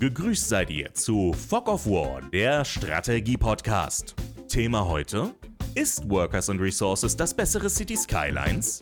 Gegrüßt seid ihr zu Fog of War, der Strategie-Podcast. Thema heute: Ist Workers and Resources das bessere City Skylines?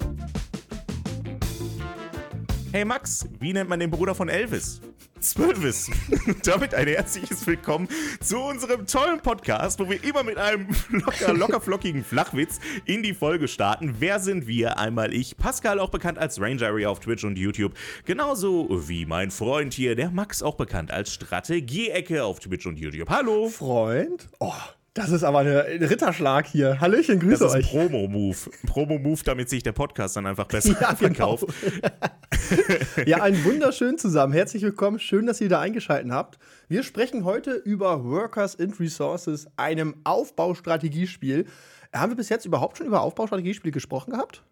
Hey Max, wie nennt man den Bruder von Elvis? Zwölfis. Damit ein herzliches Willkommen zu unserem tollen Podcast, wo wir immer mit einem locker, locker flockigen Flachwitz in die Folge starten. Wer sind wir? Einmal ich, Pascal, auch bekannt als Ranger Area auf Twitch und YouTube. Genauso wie mein Freund hier, der Max, auch bekannt als Strategieecke auf Twitch und YouTube. Hallo. Freund? Oh, das ist aber ein Ritterschlag hier. Hallöchen, grüße das ist euch. ein Promo-Move. Promo-Move, damit sich der Podcast dann einfach besser ja, genau. verkauft. Genau. ja, einen wunderschönen zusammen. Herzlich willkommen. Schön, dass ihr da eingeschaltet habt. Wir sprechen heute über Workers and Resources, einem Aufbaustrategiespiel. Haben wir bis jetzt überhaupt schon über Aufbaustrategiespiele gesprochen gehabt?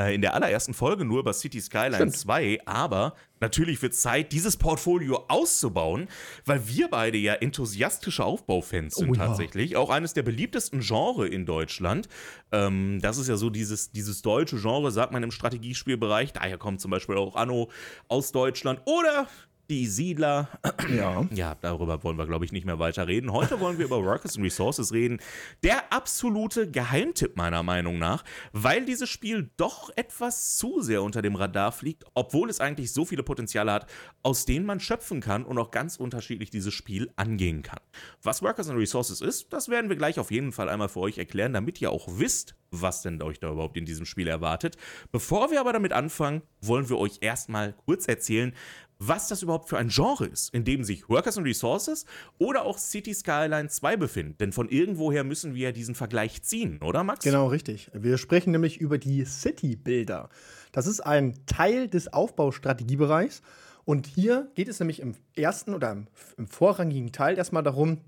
Äh, in der allerersten Folge nur über City Skyline Stimmt. 2, aber natürlich wird Zeit, dieses Portfolio auszubauen, weil wir beide ja enthusiastische Aufbaufans sind oh, ja. tatsächlich. Auch eines der beliebtesten Genre in Deutschland. Ähm, das ist ja so dieses, dieses deutsche Genre, sagt man im Strategiespielbereich. Daher kommt zum Beispiel auch Anno aus Deutschland oder die Siedler. Ja. Ja, darüber wollen wir, glaube ich, nicht mehr weiter reden. Heute wollen wir über Workers and Resources reden. Der absolute Geheimtipp meiner Meinung nach, weil dieses Spiel doch etwas zu sehr unter dem Radar fliegt, obwohl es eigentlich so viele Potenziale hat, aus denen man schöpfen kann und auch ganz unterschiedlich dieses Spiel angehen kann. Was Workers and Resources ist, das werden wir gleich auf jeden Fall einmal für euch erklären, damit ihr auch wisst, was denn euch da überhaupt in diesem Spiel erwartet. Bevor wir aber damit anfangen, wollen wir euch erstmal kurz erzählen, was das überhaupt für ein Genre ist, in dem sich Workers and Resources oder auch City Skyline 2 befinden. Denn von irgendwoher müssen wir ja diesen Vergleich ziehen, oder Max? Genau, richtig. Wir sprechen nämlich über die City Builder. Das ist ein Teil des Aufbaustrategiebereichs. Und hier geht es nämlich im ersten oder im vorrangigen Teil erstmal darum,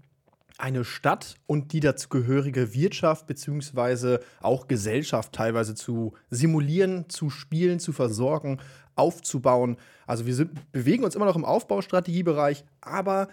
eine Stadt und die dazugehörige Wirtschaft bzw. auch Gesellschaft teilweise zu simulieren, zu spielen, zu versorgen, aufzubauen. Also wir sind, bewegen uns immer noch im Aufbaustrategiebereich, aber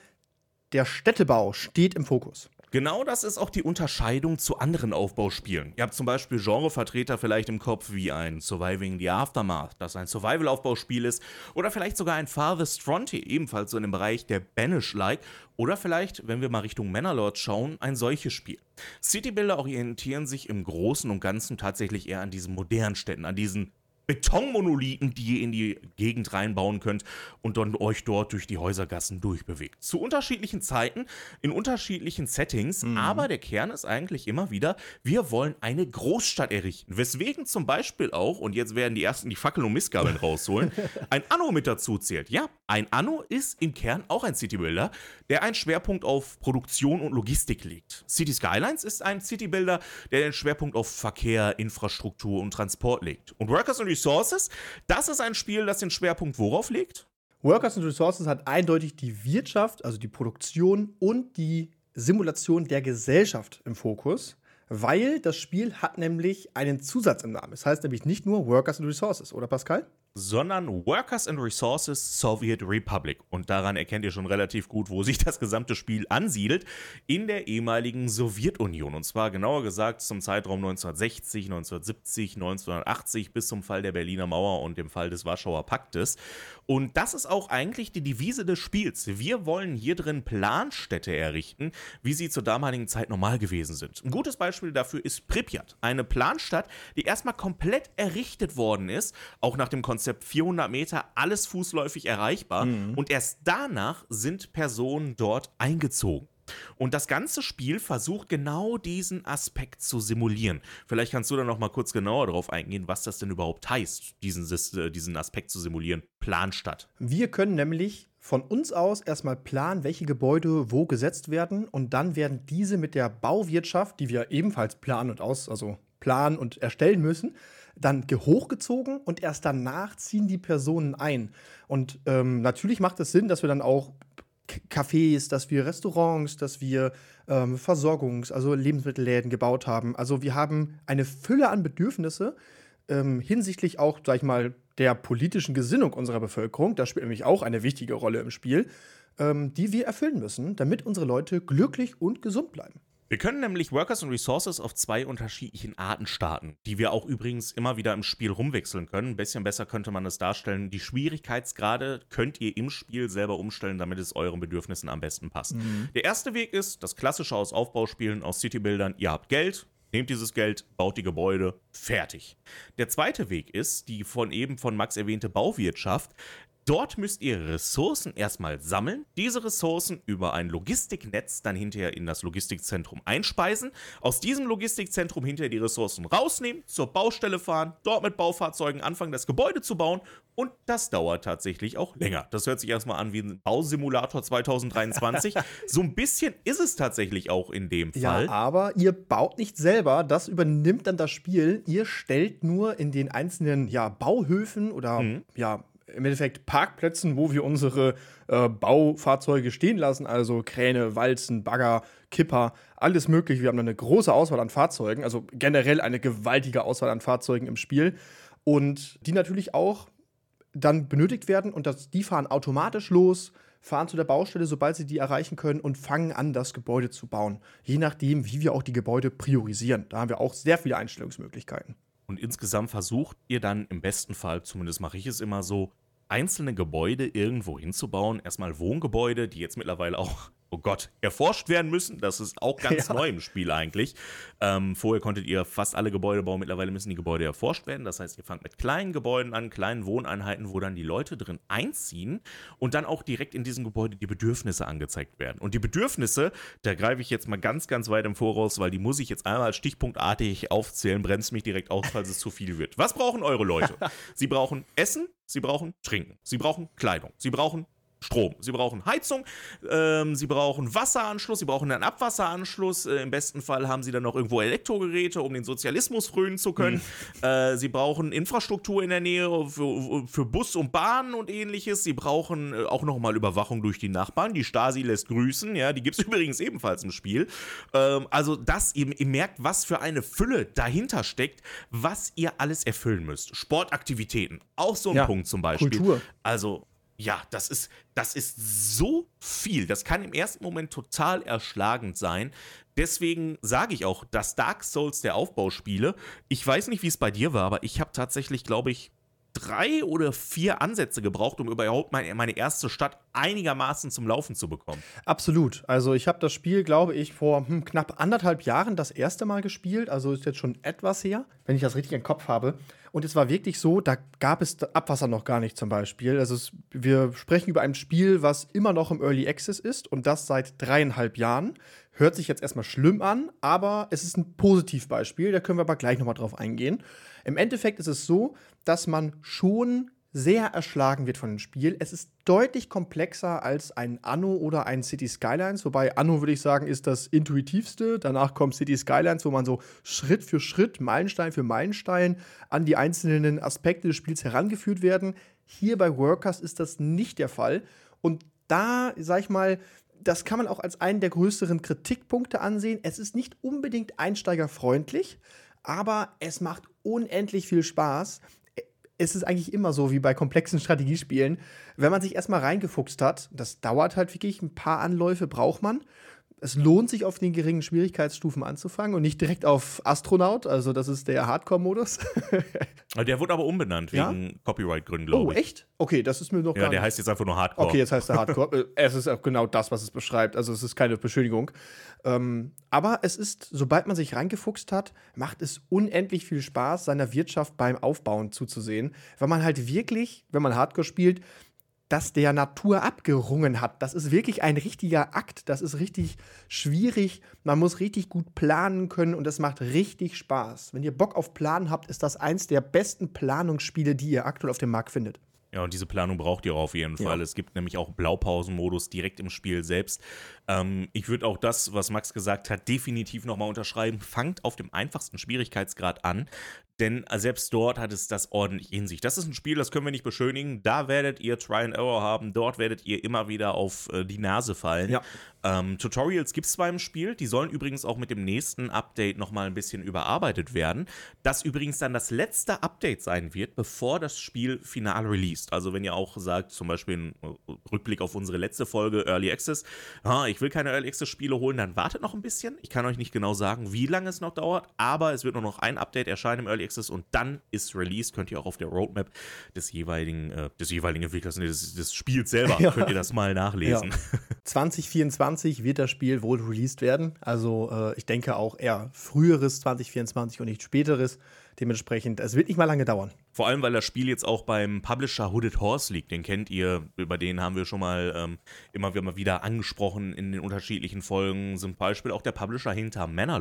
der Städtebau steht im Fokus. Genau das ist auch die Unterscheidung zu anderen Aufbauspielen. Ihr habt zum Beispiel Genrevertreter vielleicht im Kopf wie ein Surviving the Aftermath, das ein Survival-Aufbauspiel ist, oder vielleicht sogar ein Farthest Frontier, ebenfalls so in dem Bereich der Banish-like, oder vielleicht, wenn wir mal Richtung Mannerlord schauen, ein solches Spiel. Citybuilder orientieren sich im Großen und Ganzen tatsächlich eher an diesen modernen Städten, an diesen Betonmonolithen, die ihr in die Gegend reinbauen könnt und dann euch dort durch die Häusergassen durchbewegt. Zu unterschiedlichen Zeiten, in unterschiedlichen Settings, mhm. aber der Kern ist eigentlich immer wieder, wir wollen eine Großstadt errichten. Weswegen zum Beispiel auch, und jetzt werden die ersten die Fackeln und Missgabeln rausholen, ein Anno mit dazu zählt. Ja, ein Anno ist im Kern auch ein Citybuilder, der einen Schwerpunkt auf Produktion und Logistik legt. City Skylines ist ein Citybuilder, der den Schwerpunkt auf Verkehr, Infrastruktur und Transport legt. Und Workers and Resources, das ist ein Spiel, das den Schwerpunkt worauf legt? Workers and Resources hat eindeutig die Wirtschaft, also die Produktion und die Simulation der Gesellschaft im Fokus, weil das Spiel hat nämlich einen Zusatz im Namen. Es heißt nämlich nicht nur Workers and Resources, oder Pascal? Sondern Workers and Resources Soviet Republic. Und daran erkennt ihr schon relativ gut, wo sich das gesamte Spiel ansiedelt, in der ehemaligen Sowjetunion. Und zwar genauer gesagt zum Zeitraum 1960, 1970, 1980 bis zum Fall der Berliner Mauer und dem Fall des Warschauer Paktes. Und das ist auch eigentlich die Devise des Spiels. Wir wollen hier drin Planstädte errichten, wie sie zur damaligen Zeit normal gewesen sind. Ein gutes Beispiel dafür ist Pripyat, eine Planstadt, die erstmal komplett errichtet worden ist, auch nach dem Konzept Konzept 400 Meter, alles fußläufig erreichbar. Mhm. Und erst danach sind Personen dort eingezogen. Und das ganze Spiel versucht genau diesen Aspekt zu simulieren. Vielleicht kannst du da noch mal kurz genauer darauf eingehen, was das denn überhaupt heißt, diesen, äh, diesen Aspekt zu simulieren. Planstadt. Wir können nämlich von uns aus erstmal planen, welche Gebäude wo gesetzt werden und dann werden diese mit der Bauwirtschaft, die wir ebenfalls planen und aus, also planen und erstellen müssen, dann hochgezogen und erst danach ziehen die Personen ein. Und ähm, natürlich macht es Sinn, dass wir dann auch Cafés, dass wir Restaurants, dass wir ähm, Versorgungs-, also Lebensmittelläden gebaut haben. Also wir haben eine Fülle an Bedürfnisse ähm, hinsichtlich auch, sag ich mal, der politischen Gesinnung unserer Bevölkerung. Das spielt nämlich auch eine wichtige Rolle im Spiel, ähm, die wir erfüllen müssen, damit unsere Leute glücklich und gesund bleiben. Wir können nämlich Workers und Resources auf zwei unterschiedlichen Arten starten, die wir auch übrigens immer wieder im Spiel rumwechseln können. Ein bisschen besser könnte man es darstellen. Die Schwierigkeitsgrade könnt ihr im Spiel selber umstellen, damit es euren Bedürfnissen am besten passt. Mhm. Der erste Weg ist das klassische aus Aufbauspielen, aus Citybildern. Ihr habt Geld, Nehmt dieses Geld, baut die Gebäude, fertig. Der zweite Weg ist die von eben von Max erwähnte Bauwirtschaft. Dort müsst ihr Ressourcen erstmal sammeln, diese Ressourcen über ein Logistiknetz dann hinterher in das Logistikzentrum einspeisen, aus diesem Logistikzentrum hinterher die Ressourcen rausnehmen, zur Baustelle fahren, dort mit Baufahrzeugen anfangen, das Gebäude zu bauen und das dauert tatsächlich auch länger. Das hört sich erstmal an wie ein Bausimulator 2023. so ein bisschen ist es tatsächlich auch in dem Fall. Ja, aber ihr baut nicht selber, das übernimmt dann das Spiel. Ihr stellt nur in den einzelnen ja, Bauhöfen oder mhm. ja, im Endeffekt Parkplätzen, wo wir unsere äh, Baufahrzeuge stehen lassen, also Kräne, Walzen, Bagger, Kipper, alles mögliche. Wir haben eine große Auswahl an Fahrzeugen, also generell eine gewaltige Auswahl an Fahrzeugen im Spiel und die natürlich auch dann benötigt werden und das, die fahren automatisch los, fahren zu der Baustelle, sobald sie die erreichen können und fangen an, das Gebäude zu bauen. Je nachdem, wie wir auch die Gebäude priorisieren. Da haben wir auch sehr viele Einstellungsmöglichkeiten. Und insgesamt versucht ihr dann im besten Fall, zumindest mache ich es immer so, einzelne Gebäude irgendwo hinzubauen. Erstmal Wohngebäude, die jetzt mittlerweile auch oh Gott, erforscht werden müssen. Das ist auch ganz ja. neu im Spiel eigentlich. Ähm, vorher konntet ihr fast alle Gebäude bauen, mittlerweile müssen die Gebäude erforscht werden. Das heißt, ihr fangt mit kleinen Gebäuden an, kleinen Wohneinheiten, wo dann die Leute drin einziehen und dann auch direkt in diesem Gebäude die Bedürfnisse angezeigt werden. Und die Bedürfnisse, da greife ich jetzt mal ganz, ganz weit im Voraus, weil die muss ich jetzt einmal stichpunktartig aufzählen, bremst mich direkt aus, falls es zu viel wird. Was brauchen eure Leute? Sie brauchen Essen, sie brauchen Trinken, sie brauchen Kleidung, sie brauchen Strom. Sie brauchen Heizung, ähm, sie brauchen Wasseranschluss, sie brauchen einen Abwasseranschluss. Äh, Im besten Fall haben sie dann noch irgendwo Elektrogeräte, um den Sozialismus frönen zu können. Mhm. Äh, sie brauchen Infrastruktur in der Nähe für, für, Bus und Bahn und ähnliches. Sie brauchen äh, auch nochmal Überwachung durch die Nachbarn. Die Stasi lässt grüßen, ja, die gibt es übrigens ebenfalls im Spiel. Ähm, also, das, ihr, ihr merkt, was für eine Fülle dahinter steckt, was ihr alles erfüllen müsst. Sportaktivitäten, auch so ein ja, Punkt zum Beispiel. Kultur. Also, ja, das ist, das ist so viel. Das kann im ersten Moment total erschlagend sein. Deswegen sage ich auch, das Dark Souls der Aufbauspiele. Ich weiß nicht, wie es bei dir war, aber ich habe tatsächlich, glaube ich, drei oder vier Ansätze gebraucht, um überhaupt meine, meine erste Stadt einigermaßen zum Laufen zu bekommen. Absolut. Also ich habe das Spiel, glaube ich, vor hm, knapp anderthalb Jahren das erste Mal gespielt. Also ist jetzt schon etwas her, wenn ich das richtig im Kopf habe. Und es war wirklich so, da gab es Abwasser noch gar nicht zum Beispiel. Also es, wir sprechen über ein Spiel, was immer noch im Early Access ist und das seit dreieinhalb Jahren. Hört sich jetzt erstmal schlimm an, aber es ist ein Positivbeispiel. Da können wir aber gleich nochmal drauf eingehen. Im Endeffekt ist es so, dass man schon sehr erschlagen wird von dem Spiel. Es ist deutlich komplexer als ein Anno oder ein City Skylines, wobei Anno würde ich sagen, ist das intuitivste. Danach kommt City Skylines, wo man so Schritt für Schritt, Meilenstein für Meilenstein an die einzelnen Aspekte des Spiels herangeführt werden. Hier bei Workers ist das nicht der Fall. Und da, sag ich mal, das kann man auch als einen der größeren Kritikpunkte ansehen. Es ist nicht unbedingt einsteigerfreundlich, aber es macht unendlich viel Spaß. Es ist eigentlich immer so wie bei komplexen Strategiespielen. Wenn man sich erstmal reingefuchst hat, das dauert halt wirklich ein paar Anläufe, braucht man es lohnt sich auf den geringen Schwierigkeitsstufen anzufangen und nicht direkt auf Astronaut. Also, das ist der Hardcore-Modus. der wurde aber umbenannt wegen ja? Copyright-Gründen, glaube oh, ich. Oh, echt? Okay, das ist mir noch ja, gar der heißt jetzt einfach nur Hardcore. Okay, jetzt heißt er Hardcore. Äh, es ist auch genau das, was es beschreibt. Also, es ist keine Beschönigung. Ähm, aber es ist, sobald man sich reingefuchst hat, macht es unendlich viel Spaß, seiner Wirtschaft beim Aufbauen zuzusehen. Weil man halt wirklich, wenn man Hardcore spielt, das der Natur abgerungen hat. Das ist wirklich ein richtiger Akt. Das ist richtig schwierig. Man muss richtig gut planen können und es macht richtig Spaß. Wenn ihr Bock auf Planen habt, ist das eins der besten Planungsspiele, die ihr aktuell auf dem Markt findet. Ja, und diese Planung braucht ihr auf jeden Fall. Ja. Es gibt nämlich auch Blaupausenmodus direkt im Spiel selbst. Ähm, ich würde auch das, was Max gesagt hat, definitiv nochmal unterschreiben. Fangt auf dem einfachsten Schwierigkeitsgrad an. Denn äh, selbst dort hat es das ordentlich in sich. Das ist ein Spiel, das können wir nicht beschönigen. Da werdet ihr Try and Error haben, dort werdet ihr immer wieder auf äh, die Nase fallen. Ja. Ähm, Tutorials gibt es zwar im Spiel, die sollen übrigens auch mit dem nächsten Update nochmal ein bisschen überarbeitet werden. Das übrigens dann das letzte Update sein wird, bevor das Spiel final released. Also wenn ihr auch sagt, zum Beispiel ein äh, Rückblick auf unsere letzte Folge Early Access, ah, ich will keine Early Access Spiele holen, dann wartet noch ein bisschen. Ich kann euch nicht genau sagen, wie lange es noch dauert, aber es wird nur noch ein Update erscheinen im Early Access und dann ist released. Könnt ihr auch auf der Roadmap des jeweiligen, äh, des jeweiligen Entwicklers, des, des Spiels selber, ja. könnt ihr das mal nachlesen. Ja. 2024 wird das Spiel wohl released werden. Also äh, ich denke auch eher früheres 2024 und nicht späteres. Dementsprechend, es wird nicht mal lange dauern. Vor allem, weil das Spiel jetzt auch beim Publisher Hooded Horse liegt. Den kennt ihr, über den haben wir schon mal ähm, immer wieder angesprochen in den unterschiedlichen Folgen. Zum Beispiel auch der Publisher hinter Manor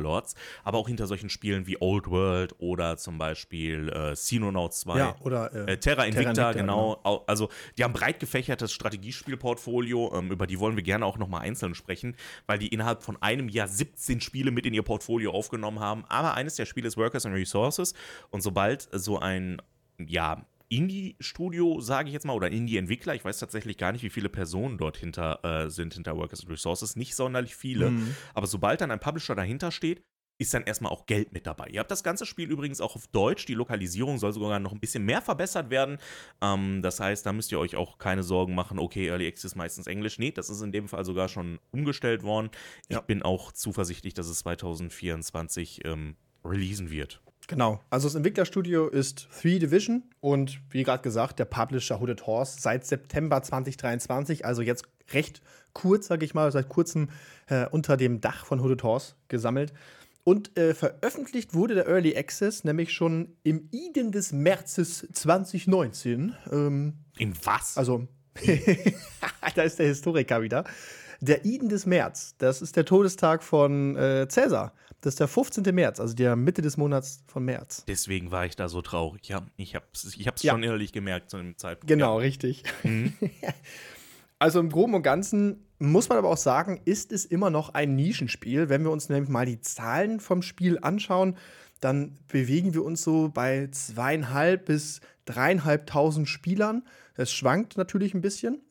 aber auch hinter solchen Spielen wie Old World oder zum Beispiel äh, Xenonauts 2. Ja, oder äh, äh, Terra, Invicta, Terra Invicta, genau. genau. Also, die haben breit gefächertes Strategiespielportfolio. Ähm, über die wollen wir gerne auch nochmal einzeln sprechen, weil die innerhalb von einem Jahr 17 Spiele mit in ihr Portfolio aufgenommen haben. Aber eines der Spiele ist Workers and Resources. Und sobald so ein ja, Indie-Studio, sage ich jetzt mal, oder Indie-Entwickler. Ich weiß tatsächlich gar nicht, wie viele Personen dort hinter äh, sind, hinter Workers and Resources. Nicht sonderlich viele. Mhm. Aber sobald dann ein Publisher dahinter steht, ist dann erstmal auch Geld mit dabei. Ihr habt das ganze Spiel übrigens auch auf Deutsch. Die Lokalisierung soll sogar noch ein bisschen mehr verbessert werden. Ähm, das heißt, da müsst ihr euch auch keine Sorgen machen, okay, Early Access meistens Englisch. Nee, das ist in dem Fall sogar schon umgestellt worden. Ja. Ich bin auch zuversichtlich, dass es 2024 ähm, releasen wird. Genau. Also das Entwicklerstudio ist Three Division und wie gerade gesagt, der Publisher Hooded Horse seit September 2023, also jetzt recht kurz, sage ich mal, seit kurzem äh, unter dem Dach von Hooded Horse gesammelt. Und äh, veröffentlicht wurde der Early Access nämlich schon im Iden des Märzes 2019. Ähm, In was? Also, da ist der Historiker wieder. Der Iden des März, das ist der Todestag von äh, Cäsar. Das ist der 15. März, also der Mitte des Monats von März. Deswegen war ich da so traurig. Ja, ich habe es ich ja. schon innerlich gemerkt zu dem Zeitpunkt. Genau, ja. richtig. Mhm. also im Groben und Ganzen muss man aber auch sagen, ist es immer noch ein Nischenspiel. Wenn wir uns nämlich mal die Zahlen vom Spiel anschauen, dann bewegen wir uns so bei zweieinhalb bis dreieinhalbtausend Spielern. Es schwankt natürlich ein bisschen,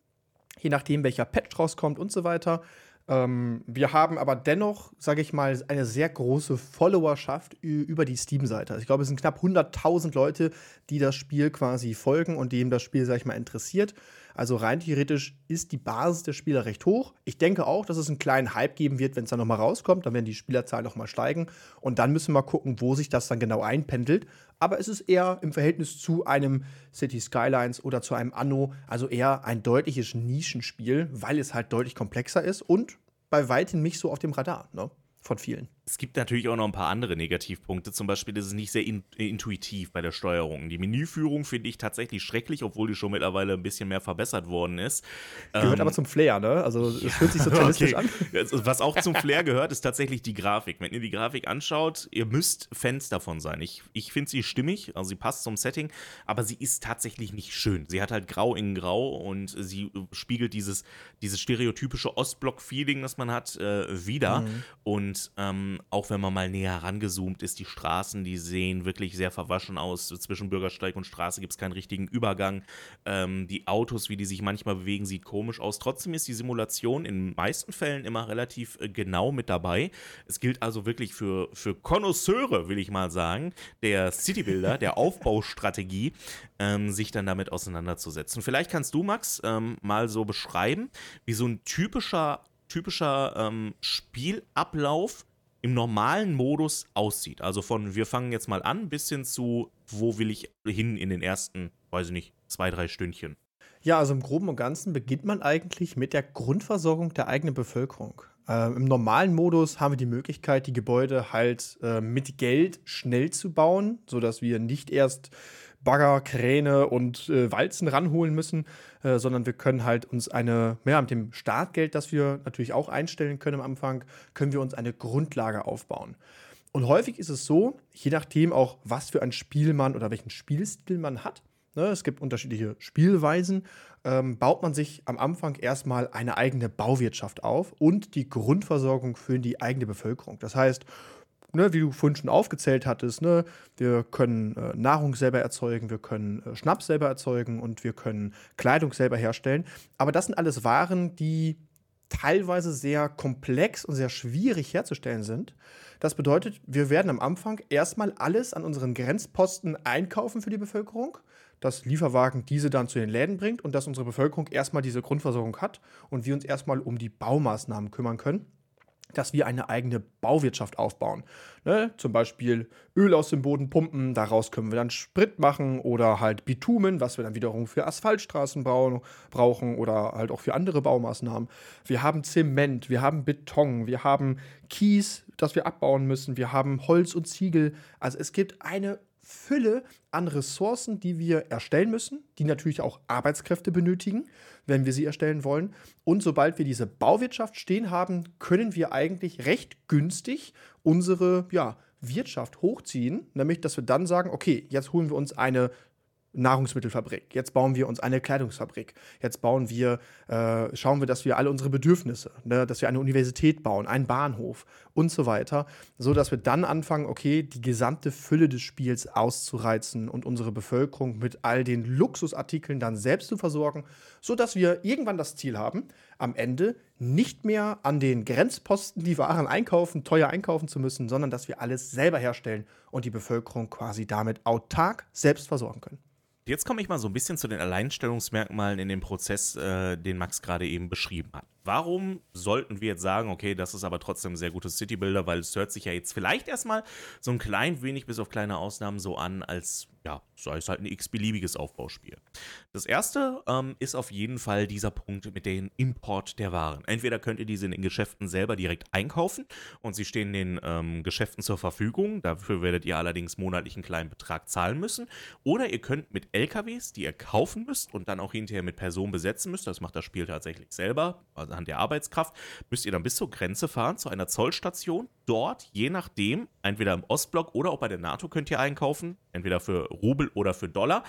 je nachdem, welcher Patch rauskommt und so weiter. Ähm, wir haben aber dennoch, sage ich mal, eine sehr große Followerschaft über die Steam-Seite. Also ich glaube, es sind knapp 100.000 Leute, die das Spiel quasi folgen und dem das Spiel, sage ich mal, interessiert. Also rein theoretisch ist die Basis der Spieler recht hoch. Ich denke auch, dass es einen kleinen Hype geben wird, wenn es dann nochmal rauskommt. Dann werden die Spielerzahlen nochmal steigen. Und dann müssen wir gucken, wo sich das dann genau einpendelt. Aber es ist eher im Verhältnis zu einem City Skylines oder zu einem Anno, also eher ein deutliches Nischenspiel, weil es halt deutlich komplexer ist und bei weitem nicht so auf dem Radar. Ne? von vielen. Es gibt natürlich auch noch ein paar andere Negativpunkte. Zum Beispiel ist es nicht sehr in intuitiv bei der Steuerung. Die Menüführung finde ich tatsächlich schrecklich, obwohl die schon mittlerweile ein bisschen mehr verbessert worden ist. Gehört ähm, aber zum Flair, ne? Also es ja, fühlt sich sozialistisch okay. an. Was auch zum Flair gehört, ist tatsächlich die Grafik. Wenn ihr die Grafik anschaut, ihr müsst Fans davon sein. Ich, ich finde sie stimmig, also sie passt zum Setting, aber sie ist tatsächlich nicht schön. Sie hat halt Grau in Grau und sie spiegelt dieses, dieses stereotypische Ostblock-Feeling, das man hat, äh, wieder. Mhm. Und ähm, auch wenn man mal näher rangezoomt ist, die Straßen, die sehen wirklich sehr verwaschen aus. Zwischen Bürgersteig und Straße gibt es keinen richtigen Übergang. Ähm, die Autos, wie die sich manchmal bewegen, sieht komisch aus. Trotzdem ist die Simulation in den meisten Fällen immer relativ äh, genau mit dabei. Es gilt also wirklich für, für Konnoisseure, will ich mal sagen, der Citybuilder, der Aufbaustrategie, ähm, sich dann damit auseinanderzusetzen. Vielleicht kannst du, Max, ähm, mal so beschreiben, wie so ein typischer typischer ähm, Spielablauf im normalen Modus aussieht. Also von wir fangen jetzt mal an bis hin zu, wo will ich hin in den ersten, weiß ich nicht, zwei, drei Stündchen. Ja, also im Groben und Ganzen beginnt man eigentlich mit der Grundversorgung der eigenen Bevölkerung. Äh, Im normalen Modus haben wir die Möglichkeit, die Gebäude halt äh, mit Geld schnell zu bauen, sodass wir nicht erst Bagger, Kräne und äh, Walzen ranholen müssen, äh, sondern wir können halt uns eine, ja, mit dem Startgeld, das wir natürlich auch einstellen können am Anfang, können wir uns eine Grundlage aufbauen. Und häufig ist es so, je nachdem auch, was für ein Spiel man oder welchen Spielstil man hat, ne, es gibt unterschiedliche Spielweisen, ähm, baut man sich am Anfang erstmal eine eigene Bauwirtschaft auf und die Grundversorgung für die eigene Bevölkerung. Das heißt, ne, wie du vorhin schon aufgezählt hattest, ne, wir können äh, Nahrung selber erzeugen, wir können äh, Schnaps selber erzeugen und wir können Kleidung selber herstellen. Aber das sind alles Waren, die teilweise sehr komplex und sehr schwierig herzustellen sind. Das bedeutet, wir werden am Anfang erstmal alles an unseren Grenzposten einkaufen für die Bevölkerung, dass Lieferwagen diese dann zu den Läden bringt und dass unsere Bevölkerung erstmal diese Grundversorgung hat und wir uns erstmal um die Baumaßnahmen kümmern können dass wir eine eigene Bauwirtschaft aufbauen. Ne? Zum Beispiel Öl aus dem Boden pumpen, daraus können wir dann Sprit machen oder halt Bitumen, was wir dann wiederum für Asphaltstraßen brauchen oder halt auch für andere Baumaßnahmen. Wir haben Zement, wir haben Beton, wir haben Kies, das wir abbauen müssen, wir haben Holz und Ziegel. Also es gibt eine Fülle an Ressourcen, die wir erstellen müssen, die natürlich auch Arbeitskräfte benötigen, wenn wir sie erstellen wollen. Und sobald wir diese Bauwirtschaft stehen haben, können wir eigentlich recht günstig unsere ja, Wirtschaft hochziehen, nämlich dass wir dann sagen, okay, jetzt holen wir uns eine Nahrungsmittelfabrik. Jetzt bauen wir uns eine Kleidungsfabrik. Jetzt bauen wir, äh, schauen wir, dass wir alle unsere Bedürfnisse, ne, dass wir eine Universität bauen, einen Bahnhof und so weiter, so dass wir dann anfangen, okay, die gesamte Fülle des Spiels auszureizen und unsere Bevölkerung mit all den Luxusartikeln dann selbst zu versorgen, so dass wir irgendwann das Ziel haben, am Ende nicht mehr an den Grenzposten die Waren einkaufen, teuer einkaufen zu müssen, sondern dass wir alles selber herstellen und die Bevölkerung quasi damit autark selbst versorgen können. Jetzt komme ich mal so ein bisschen zu den Alleinstellungsmerkmalen in dem Prozess, äh, den Max gerade eben beschrieben hat. Warum sollten wir jetzt sagen, okay, das ist aber trotzdem ein sehr gutes Citybuilder, weil es hört sich ja jetzt vielleicht erstmal so ein klein wenig, bis auf kleine Ausnahmen, so an, als ja, sei es halt ein x-beliebiges Aufbauspiel. Das erste ähm, ist auf jeden Fall dieser Punkt mit dem Import der Waren. Entweder könnt ihr diese in den Geschäften selber direkt einkaufen und sie stehen den ähm, Geschäften zur Verfügung. Dafür werdet ihr allerdings monatlich einen kleinen Betrag zahlen müssen. Oder ihr könnt mit LKWs, die ihr kaufen müsst und dann auch hinterher mit Personen besetzen müsst, das macht das Spiel tatsächlich selber, also anhand der Arbeitskraft, müsst ihr dann bis zur Grenze fahren, zu einer Zollstation. Dort, je nachdem, entweder im Ostblock oder auch bei der NATO könnt ihr einkaufen, entweder für Rubel oder für Dollar,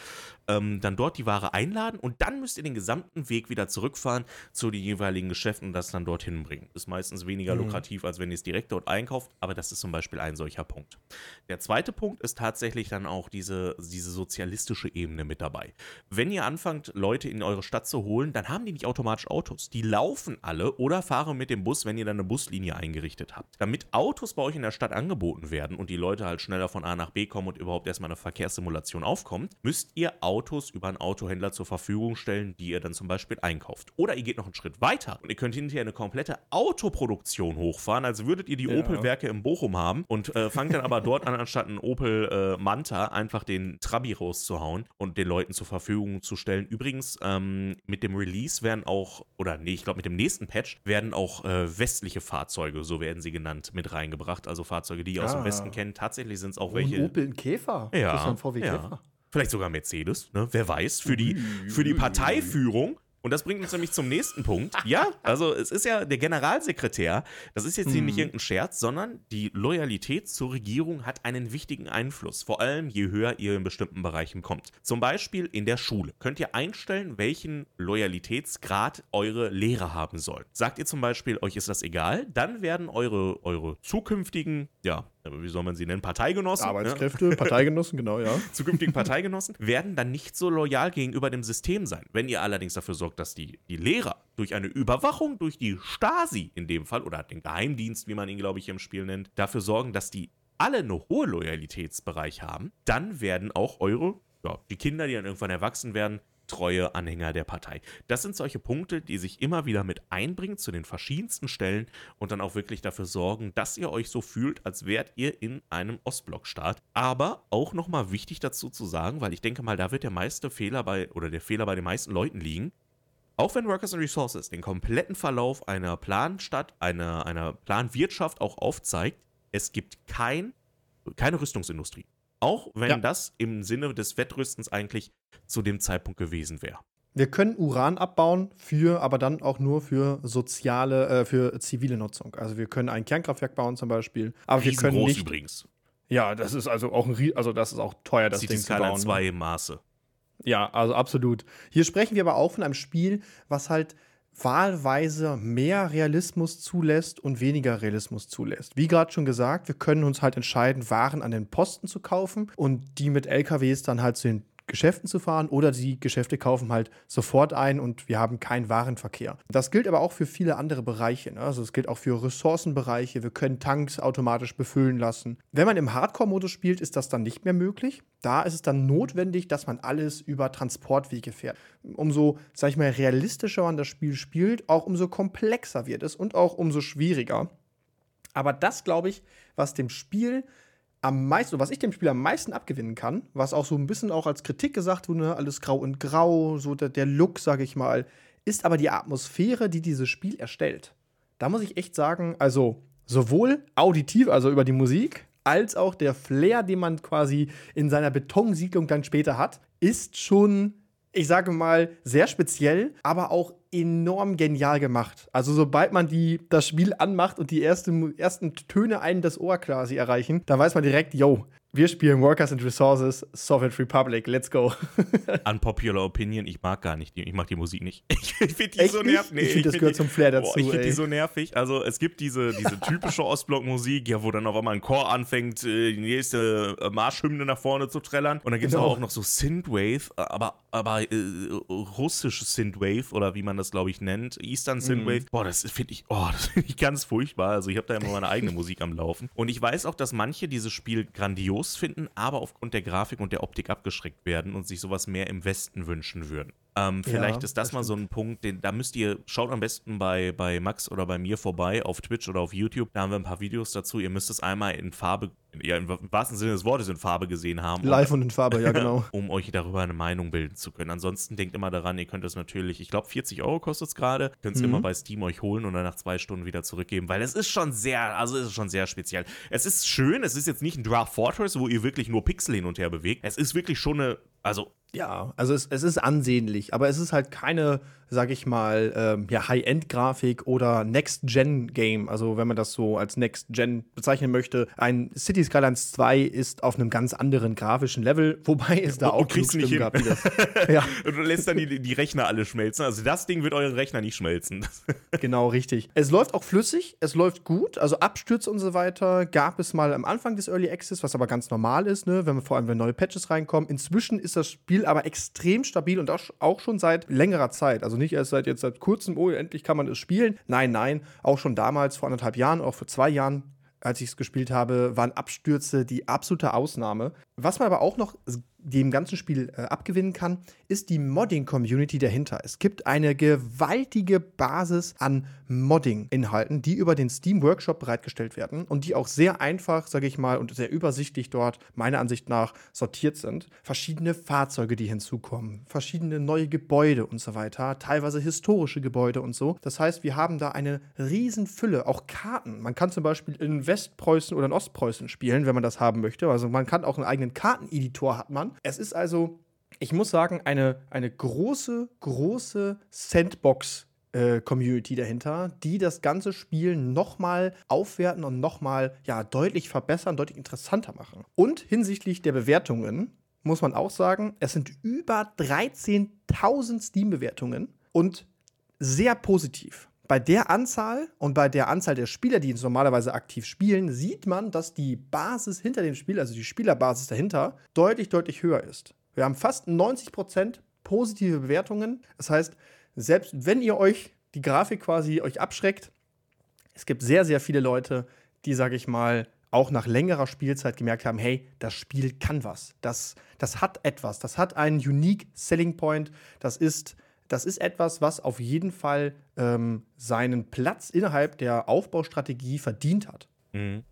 ähm, dann dort die Ware einladen und dann müsst ihr den gesamten Weg wieder zurückfahren zu den jeweiligen Geschäften und das dann dorthin bringen. Ist meistens weniger mhm. lukrativ, als wenn ihr es direkt dort einkauft, aber das ist zum Beispiel ein solcher Punkt. Der zweite Punkt ist tatsächlich dann auch diese, diese sozialistische Ebene mit dabei. Wenn ihr anfangt, Leute in eure Stadt zu holen, dann haben die nicht automatisch Autos. Die laufen alle oder fahren mit dem Bus, wenn ihr dann eine Buslinie eingerichtet habt. Damit Autos bei euch in der Stadt angeboten werden und die Leute halt schneller von A nach B kommen und überhaupt erstmal eine Verkehrssimulation aufkommt, müsst ihr Autos über einen Autohändler zur Verfügung stellen, die ihr dann zum Beispiel einkauft. Oder ihr geht noch einen Schritt weiter und ihr könnt hinterher eine komplette Autoproduktion hochfahren, als würdet ihr die ja. Opel-Werke in Bochum haben und äh, fangt dann aber dort an, anstatt einen Opel äh, Manta einfach den Trabi rauszuhauen und den Leuten zur Verfügung zu stellen. Übrigens, ähm, mit dem Release werden auch, oder nee, ich glaube mit dem nächsten Patch werden auch äh, westliche Fahrzeuge, so werden sie genannt, mit reingebracht. Also Fahrzeuge, die ihr ah. aus dem ah. Westen kennt. Tatsächlich sind es auch oh, welche. Ein Opel ein Käfer. Ja. Das ist ein VW Käfer. Ja. Vielleicht sogar Mercedes, ne? wer weiß, für die, für die Parteiführung und das bringt uns nämlich zum nächsten Punkt. Ja, also es ist ja der Generalsekretär, das ist jetzt hier nicht hm. irgendein Scherz, sondern die Loyalität zur Regierung hat einen wichtigen Einfluss, vor allem je höher ihr in bestimmten Bereichen kommt. Zum Beispiel in der Schule könnt ihr einstellen, welchen Loyalitätsgrad eure Lehrer haben sollen. Sagt ihr zum Beispiel, euch ist das egal, dann werden eure, eure zukünftigen, ja, wie soll man sie nennen, Parteigenossen. Ne? Arbeitskräfte, ne? Parteigenossen, genau, ja. Zukünftigen Parteigenossen werden dann nicht so loyal gegenüber dem System sein. Wenn ihr allerdings dafür sorgt, dass die, die Lehrer durch eine Überwachung, durch die Stasi in dem Fall, oder den Geheimdienst, wie man ihn, glaube ich, im Spiel nennt, dafür sorgen, dass die alle einen hohen Loyalitätsbereich haben, dann werden auch eure, ja, die Kinder, die dann irgendwann erwachsen werden, treue Anhänger der Partei. Das sind solche Punkte, die sich immer wieder mit einbringen zu den verschiedensten Stellen und dann auch wirklich dafür sorgen, dass ihr euch so fühlt, als wärt ihr in einem Ostblockstaat. Aber auch nochmal wichtig dazu zu sagen, weil ich denke mal, da wird der meiste Fehler bei oder der Fehler bei den meisten Leuten liegen. Auch wenn Workers and Resources den kompletten Verlauf einer Planstadt, einer, einer Planwirtschaft auch aufzeigt, es gibt kein, keine Rüstungsindustrie. Auch wenn ja. das im Sinne des Wettrüstens eigentlich zu dem Zeitpunkt gewesen wäre. Wir können Uran abbauen, für, aber dann auch nur für soziale, äh, für zivile Nutzung. Also wir können ein Kernkraftwerk bauen zum Beispiel, aber wir können nicht. übrigens. Ja, das ist also auch ein, also das ist auch teuer, das City Ding zu bauen. 2 ne? im Maße. Ja, also absolut. Hier sprechen wir aber auch von einem Spiel, was halt wahlweise mehr Realismus zulässt und weniger Realismus zulässt. Wie gerade schon gesagt, wir können uns halt entscheiden, Waren an den Posten zu kaufen und die mit LKWs dann halt zu den Geschäften zu fahren oder die Geschäfte kaufen halt sofort ein und wir haben keinen Warenverkehr. Das gilt aber auch für viele andere Bereiche. Ne? Also es gilt auch für Ressourcenbereiche. Wir können Tanks automatisch befüllen lassen. Wenn man im Hardcore-Modus spielt, ist das dann nicht mehr möglich. Da ist es dann notwendig, dass man alles über Transportwege fährt. Umso, sag ich mal, realistischer man das Spiel spielt, auch umso komplexer wird es und auch umso schwieriger. Aber das, glaube ich, was dem Spiel am meisten, was ich dem Spiel am meisten abgewinnen kann, was auch so ein bisschen auch als Kritik gesagt wurde, ne, alles grau und grau, so der, der Look, sage ich mal, ist aber die Atmosphäre, die dieses Spiel erstellt. Da muss ich echt sagen, also sowohl auditiv, also über die Musik, als auch der Flair, den man quasi in seiner Betonsiedlung dann später hat, ist schon ich sage mal, sehr speziell, aber auch enorm genial gemacht. Also sobald man die, das Spiel anmacht und die erste, ersten Töne einen das Ohr quasi erreichen, dann weiß man direkt, yo, wir spielen Workers and Resources, Soviet Republic, let's go. Unpopular Opinion, ich mag gar nicht, ich mag die Musik nicht. Ich, finde die Echt so nervig. Nee, ich finde, das gehört die, zum Flair dazu. Boah, ich finde die so nervig. Also es gibt diese, diese typische Ostblock-Musik, ja, wo dann auf einmal ein Chor anfängt, äh, die nächste äh, Marschhymne nach vorne zu trällern. Und dann gibt es genau. auch noch so Synthwave, aber, aber äh, russische Synthwave oder wie man das, glaube ich, nennt, Eastern Synthwave. Mhm. Boah, das finde ich, oh, das finde ich ganz furchtbar. Also ich habe da immer meine eigene Musik am Laufen. Und ich weiß auch, dass manche dieses Spiel grandios finden, aber aufgrund der Grafik und der Optik abgeschreckt werden und sich sowas mehr im Westen wünschen würden. Ähm, vielleicht ja, ist das, das mal so ein Punkt, den, da müsst ihr, schaut am besten bei, bei Max oder bei mir vorbei auf Twitch oder auf YouTube. Da haben wir ein paar Videos dazu. Ihr müsst es einmal in Farbe, ja, im wahrsten Sinne des Wortes in Farbe gesehen haben. Live und in Farbe, ja, genau. um euch darüber eine Meinung bilden zu können. Ansonsten denkt immer daran, ihr könnt es natürlich, ich glaube, 40 Euro kostet es gerade, könnt es mhm. immer bei Steam euch holen und dann nach zwei Stunden wieder zurückgeben, weil es ist schon sehr, also es ist schon sehr speziell. Es ist schön, es ist jetzt nicht ein Draft Fortress, wo ihr wirklich nur Pixel hin und her bewegt. Es ist wirklich schon eine, also ja, also es, es ist ansehnlich, aber es ist halt keine sag ich mal, ähm, ja, High-End-Grafik oder Next-Gen-Game. Also, wenn man das so als Next-Gen bezeichnen möchte. Ein City Skylines 2 ist auf einem ganz anderen grafischen Level, wobei es da oh, auch kriegst nicht gab, wie das. ja. Und du lässt dann die, die Rechner alle schmelzen. Also, das Ding wird euren Rechner nicht schmelzen. genau, richtig. Es läuft auch flüssig, es läuft gut. Also, Abstürze und so weiter gab es mal am Anfang des Early Access, was aber ganz normal ist, ne? wenn wir vor allem wenn neue Patches reinkommen. Inzwischen ist das Spiel aber extrem stabil und auch schon seit längerer Zeit. Also, nicht erst seit jetzt seit kurzem, oh, endlich kann man es spielen. Nein, nein, auch schon damals, vor anderthalb Jahren, auch vor zwei Jahren, als ich es gespielt habe, waren Abstürze die absolute Ausnahme. Was man aber auch noch dem ganzen Spiel äh, abgewinnen kann, ist die Modding-Community dahinter. Es gibt eine gewaltige Basis an Modding-Inhalten, die über den Steam Workshop bereitgestellt werden und die auch sehr einfach, sage ich mal, und sehr übersichtlich dort meiner Ansicht nach sortiert sind. Verschiedene Fahrzeuge, die hinzukommen, verschiedene neue Gebäude und so weiter, teilweise historische Gebäude und so. Das heißt, wir haben da eine riesen Fülle, auch Karten. Man kann zum Beispiel in Westpreußen oder in Ostpreußen spielen, wenn man das haben möchte. Also man kann auch einen eigenen Karteneditor hat man. Es ist also ich muss sagen, eine, eine große, große Sandbox äh, Community dahinter, die das ganze Spiel nochmal aufwerten und nochmal ja, deutlich verbessern, deutlich interessanter machen. Und hinsichtlich der Bewertungen muss man auch sagen, es sind über 13.000 Steam-Bewertungen und sehr positiv. Bei der Anzahl und bei der Anzahl der Spieler, die normalerweise aktiv spielen, sieht man, dass die Basis hinter dem Spiel, also die Spielerbasis dahinter, deutlich, deutlich höher ist. Wir haben fast 90% positive Bewertungen. Das heißt, selbst wenn ihr euch die Grafik quasi euch abschreckt, es gibt sehr, sehr viele Leute, die, sage ich mal, auch nach längerer Spielzeit gemerkt haben, hey, das Spiel kann was. Das, das hat etwas. Das hat einen unique Selling Point. Das ist, das ist etwas, was auf jeden Fall ähm, seinen Platz innerhalb der Aufbaustrategie verdient hat. Mhm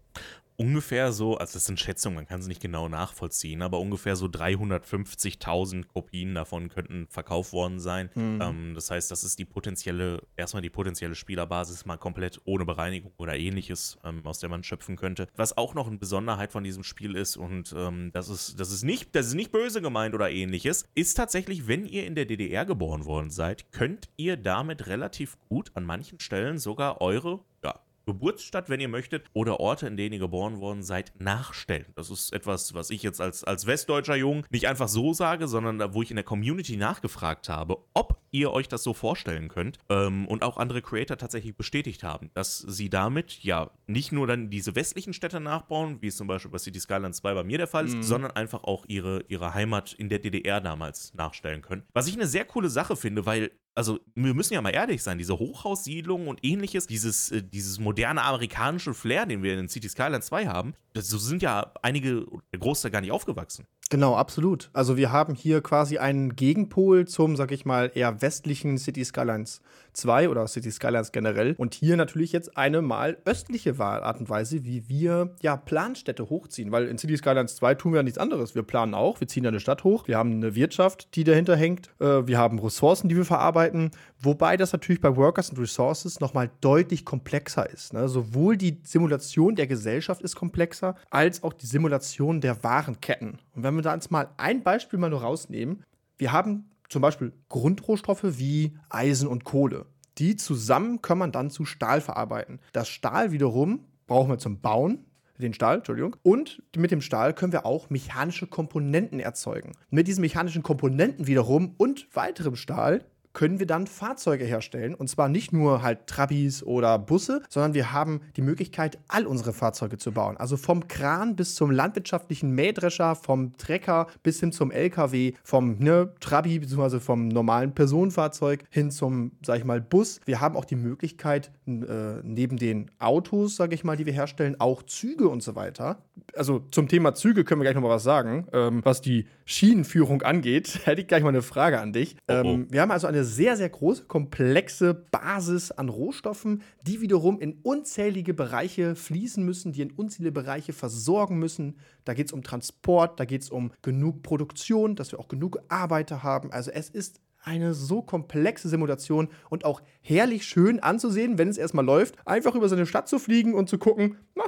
ungefähr so, also das sind Schätzungen, man kann es nicht genau nachvollziehen, aber ungefähr so 350.000 Kopien davon könnten verkauft worden sein. Mhm. Ähm, das heißt, das ist die potenzielle, erstmal die potenzielle Spielerbasis mal komplett ohne Bereinigung oder ähnliches, ähm, aus der man schöpfen könnte. Was auch noch eine Besonderheit von diesem Spiel ist und ähm, das ist, das ist nicht, das ist nicht böse gemeint oder ähnliches, ist tatsächlich, wenn ihr in der DDR geboren worden seid, könnt ihr damit relativ gut an manchen Stellen sogar eure ja, Geburtsstadt, wenn ihr möchtet, oder Orte, in denen ihr geboren worden seid, nachstellen. Das ist etwas, was ich jetzt als, als westdeutscher Jung nicht einfach so sage, sondern wo ich in der Community nachgefragt habe, ob ihr euch das so vorstellen könnt ähm, und auch andere Creator tatsächlich bestätigt haben, dass sie damit ja nicht nur dann diese westlichen Städte nachbauen, wie es zum Beispiel bei City Skylines 2 bei mir der Fall ist, mhm. sondern einfach auch ihre, ihre Heimat in der DDR damals nachstellen können. Was ich eine sehr coole Sache finde, weil also wir müssen ja mal ehrlich sein, diese Hochhaussiedlungen und ähnliches, dieses, äh, dieses moderne amerikanische Flair, den wir in City Skylines 2 haben, so sind ja einige, der Großteil gar nicht aufgewachsen. Genau, absolut. Also wir haben hier quasi einen Gegenpol zum, sag ich mal, eher westlichen City Skylines 2 oder City Skylines generell. Und hier natürlich jetzt eine mal östliche Art und Weise, wie wir ja Planstädte hochziehen. Weil in City Skylines 2 tun wir ja nichts anderes. Wir planen auch, wir ziehen eine Stadt hoch, wir haben eine Wirtschaft, die dahinter hängt, äh, wir haben Ressourcen, die wir verarbeiten. Wobei das natürlich bei Workers and Resources nochmal deutlich komplexer ist. Ne? Sowohl die Simulation der Gesellschaft ist komplexer, als auch die Simulation der Warenketten. Und wenn wir da jetzt mal ein Beispiel mal nur rausnehmen, wir haben zum Beispiel Grundrohstoffe wie Eisen und Kohle. Die zusammen kann man dann zu Stahl verarbeiten. Das Stahl wiederum brauchen wir zum Bauen, den Stahl, Entschuldigung. Und mit dem Stahl können wir auch mechanische Komponenten erzeugen. Mit diesen mechanischen Komponenten wiederum und weiterem Stahl können wir dann Fahrzeuge herstellen. Und zwar nicht nur halt Trabis oder Busse, sondern wir haben die Möglichkeit, all unsere Fahrzeuge zu bauen. Also vom Kran bis zum landwirtschaftlichen Mähdrescher, vom Trecker bis hin zum LKW, vom ne, Trabi bzw. vom normalen Personenfahrzeug hin zum, sag ich mal, Bus. Wir haben auch die Möglichkeit, äh, neben den Autos, sage ich mal, die wir herstellen, auch Züge und so weiter. Also zum Thema Züge können wir gleich noch mal was sagen. Ähm, was die Schienenführung angeht, hätte ich gleich mal eine Frage an dich. Oh, oh. Ähm, wir haben also eine sehr, sehr große, komplexe Basis an Rohstoffen, die wiederum in unzählige Bereiche fließen müssen, die in unzählige Bereiche versorgen müssen. Da geht es um Transport, da geht es um genug Produktion, dass wir auch genug Arbeiter haben. Also es ist eine so komplexe Simulation und auch herrlich schön anzusehen, wenn es erstmal läuft, einfach über so eine Stadt zu fliegen und zu gucken, na,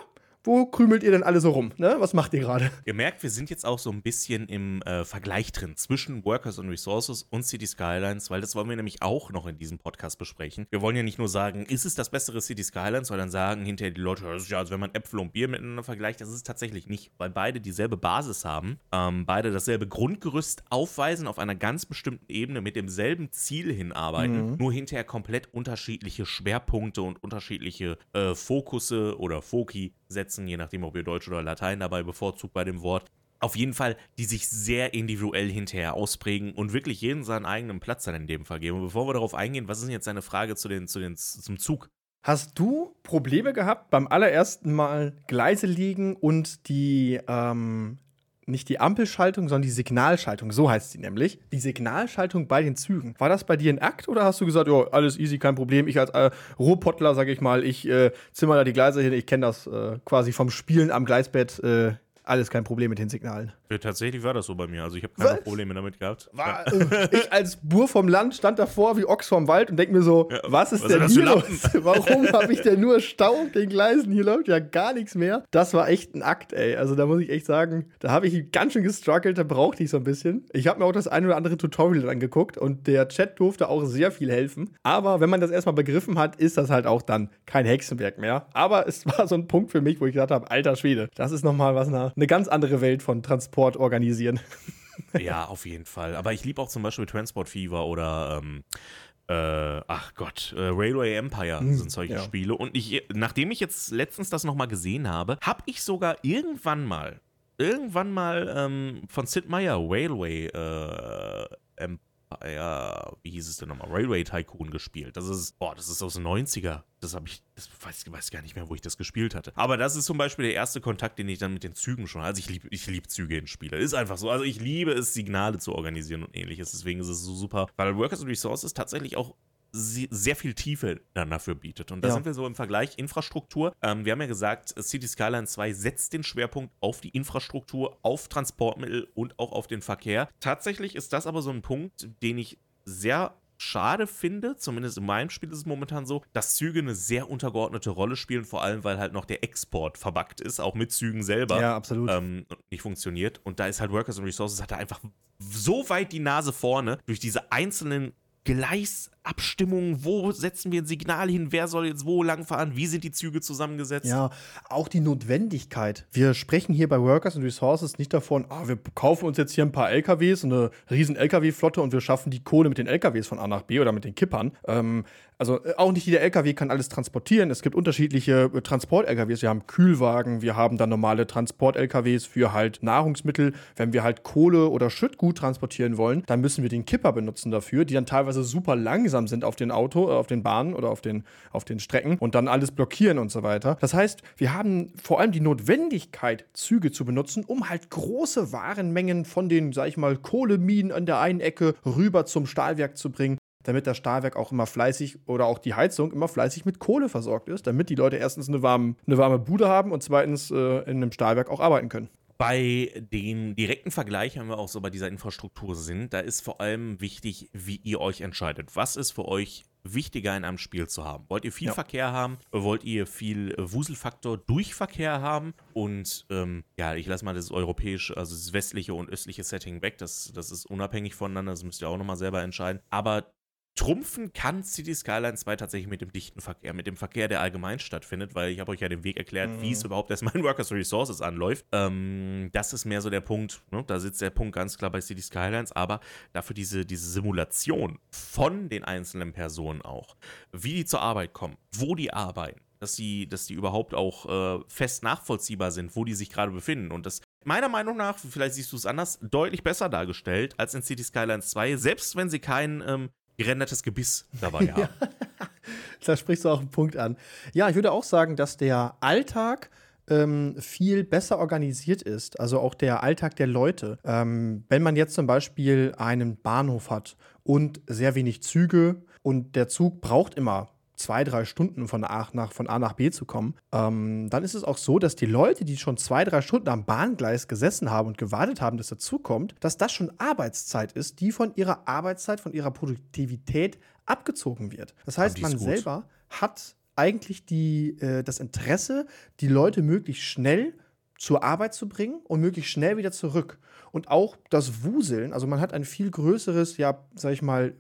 wo krümelt ihr denn alle so rum? Ne? Was macht ihr gerade? Ihr merkt, wir sind jetzt auch so ein bisschen im äh, Vergleich drin zwischen Workers and Resources und City Skylines, weil das wollen wir nämlich auch noch in diesem Podcast besprechen. Wir wollen ja nicht nur sagen, ist es das bessere City Skylines, sondern sagen hinterher die Leute, das ist ja, als wenn man Äpfel und Bier miteinander vergleicht. Das ist es tatsächlich nicht, weil beide dieselbe Basis haben, ähm, beide dasselbe Grundgerüst aufweisen auf einer ganz bestimmten Ebene mit demselben Ziel hinarbeiten, mhm. nur hinterher komplett unterschiedliche Schwerpunkte und unterschiedliche äh, Fokusse oder Foki setzen, je nachdem, ob ihr Deutsch oder Latein dabei bevorzugt bei dem Wort. Auf jeden Fall, die sich sehr individuell hinterher ausprägen und wirklich jeden seinen eigenen Platz dann in dem Fall geben. Und bevor wir darauf eingehen, was ist denn jetzt deine Frage zu den, zu den, zum Zug? Hast du Probleme gehabt beim allerersten Mal Gleise liegen und die ähm, nicht die Ampelschaltung, sondern die Signalschaltung, so heißt sie nämlich. Die Signalschaltung bei den Zügen. War das bei dir ein Akt oder hast du gesagt, ja, alles easy, kein Problem. Ich als äh, Rohpottler, sage ich mal, ich äh, zimmer da die Gleise hin. Ich kenne das äh, quasi vom Spielen am Gleisbett. Äh, alles kein Problem mit den Signalen. Ja, tatsächlich war das so bei mir. Also ich habe keine Was? Probleme damit gehabt. War. Äh, ich als Bur vom Land stand davor wie Ochs vom Wald und denke mir so, ja, was ist was denn hier los? Warum habe ich denn nur Stau auf den Gleisen? Hier läuft ja gar nichts mehr. Das war echt ein Akt, ey. Also da muss ich echt sagen, da habe ich ganz schön gestruggelt, da brauchte ich so ein bisschen. Ich habe mir auch das ein oder andere Tutorial angeguckt und der Chat durfte auch sehr viel helfen. Aber wenn man das erstmal begriffen hat, ist das halt auch dann kein Hexenwerk mehr. Aber es war so ein Punkt für mich, wo ich gesagt habe, alter Schwede, das ist nochmal was, eine, eine ganz andere Welt von Transport organisieren. ja, auf jeden Fall. Aber ich liebe auch zum Beispiel Transport Fever oder ähm, äh, ach Gott, äh, Railway Empire hm, sind solche ja. Spiele. Und ich, nachdem ich jetzt letztens das nochmal gesehen habe, habe ich sogar irgendwann mal, irgendwann mal ähm, von Sid Meier Railway äh, Empire ja, wie hieß es denn nochmal? Railway Tycoon gespielt. Das ist, boah, das ist aus den 90er. Das habe ich, das weiß, weiß gar nicht mehr, wo ich das gespielt hatte. Aber das ist zum Beispiel der erste Kontakt, den ich dann mit den Zügen schon Also ich liebe ich lieb Züge in Spiele. Ist einfach so. Also ich liebe es, Signale zu organisieren und ähnliches. Deswegen ist es so super. Weil Workers and Resources tatsächlich auch sehr viel Tiefe dann dafür bietet. Und da ja. sind wir so im Vergleich Infrastruktur. Ähm, wir haben ja gesagt, City Skyline 2 setzt den Schwerpunkt auf die Infrastruktur, auf Transportmittel und auch auf den Verkehr. Tatsächlich ist das aber so ein Punkt, den ich sehr schade finde, zumindest in meinem Spiel ist es momentan so, dass Züge eine sehr untergeordnete Rolle spielen, vor allem weil halt noch der Export verbuggt ist, auch mit Zügen selber. Ja, absolut. Ähm, nicht funktioniert. Und da ist halt Workers and Resources, hat er einfach so weit die Nase vorne durch diese einzelnen Gleis Abstimmung, wo setzen wir ein Signal hin, wer soll jetzt wo langfahren, wie sind die Züge zusammengesetzt. Ja, auch die Notwendigkeit. Wir sprechen hier bei Workers and Resources nicht davon, ah, wir kaufen uns jetzt hier ein paar LKWs, eine riesen LKW-Flotte und wir schaffen die Kohle mit den LKWs von A nach B oder mit den Kippern. Ähm, also äh, auch nicht jeder LKW kann alles transportieren. Es gibt unterschiedliche äh, Transport-LKWs. Wir haben Kühlwagen, wir haben dann normale Transport-LKWs für halt Nahrungsmittel. Wenn wir halt Kohle oder Schüttgut transportieren wollen, dann müssen wir den Kipper benutzen dafür, die dann teilweise super langsam sind auf den Auto, äh, auf den Bahnen oder auf den, auf den Strecken und dann alles blockieren und so weiter. Das heißt, wir haben vor allem die Notwendigkeit, Züge zu benutzen, um halt große Warenmengen von den, sag ich mal, Kohleminen an der einen Ecke rüber zum Stahlwerk zu bringen damit das Stahlwerk auch immer fleißig oder auch die Heizung immer fleißig mit Kohle versorgt ist, damit die Leute erstens eine warme, eine warme Bude haben und zweitens äh, in einem Stahlwerk auch arbeiten können. Bei dem direkten Vergleich, wenn wir auch so bei dieser Infrastruktur sind, da ist vor allem wichtig, wie ihr euch entscheidet. Was ist für euch wichtiger in einem Spiel zu haben? Wollt ihr viel ja. Verkehr haben? Wollt ihr viel Wuselfaktor durch Verkehr haben? Und ähm, ja, ich lasse mal das europäische, also das westliche und östliche Setting weg. Das, das ist unabhängig voneinander, das müsst ihr auch nochmal selber entscheiden. Aber trumpfen kann City Skyline 2 tatsächlich mit dem dichten Verkehr, mit dem Verkehr, der allgemein stattfindet, weil ich habe euch ja den Weg erklärt, mhm. wie es mhm. überhaupt erstmal in Workers Resources anläuft. Ähm, das ist mehr so der Punkt, ne? da sitzt der Punkt ganz klar bei City Skylines, aber dafür diese, diese Simulation von den einzelnen Personen auch, wie die zur Arbeit kommen, wo die arbeiten, dass die, dass die überhaupt auch äh, fest nachvollziehbar sind, wo die sich gerade befinden. Und das meiner Meinung nach, vielleicht siehst du es anders, deutlich besser dargestellt als in City Skylines 2, selbst wenn sie keinen ähm, gerendertes Gebiss dabei haben. ja. Da sprichst du auch einen Punkt an. Ja, ich würde auch sagen, dass der Alltag ähm, viel besser organisiert ist, also auch der Alltag der Leute. Ähm, wenn man jetzt zum Beispiel einen Bahnhof hat und sehr wenig Züge und der Zug braucht immer zwei, drei Stunden von A nach, von A nach B zu kommen, ähm, dann ist es auch so, dass die Leute, die schon zwei, drei Stunden am Bahngleis gesessen haben und gewartet haben, dass er zukommt, dass das schon Arbeitszeit ist, die von ihrer Arbeitszeit, von ihrer Produktivität abgezogen wird. Das heißt, man gut. selber hat eigentlich die, äh, das Interesse, die Leute möglichst schnell zur Arbeit zu bringen und möglichst schnell wieder zurück. Und auch das Wuseln, also man hat ein viel größeres, ja, sag ich mal,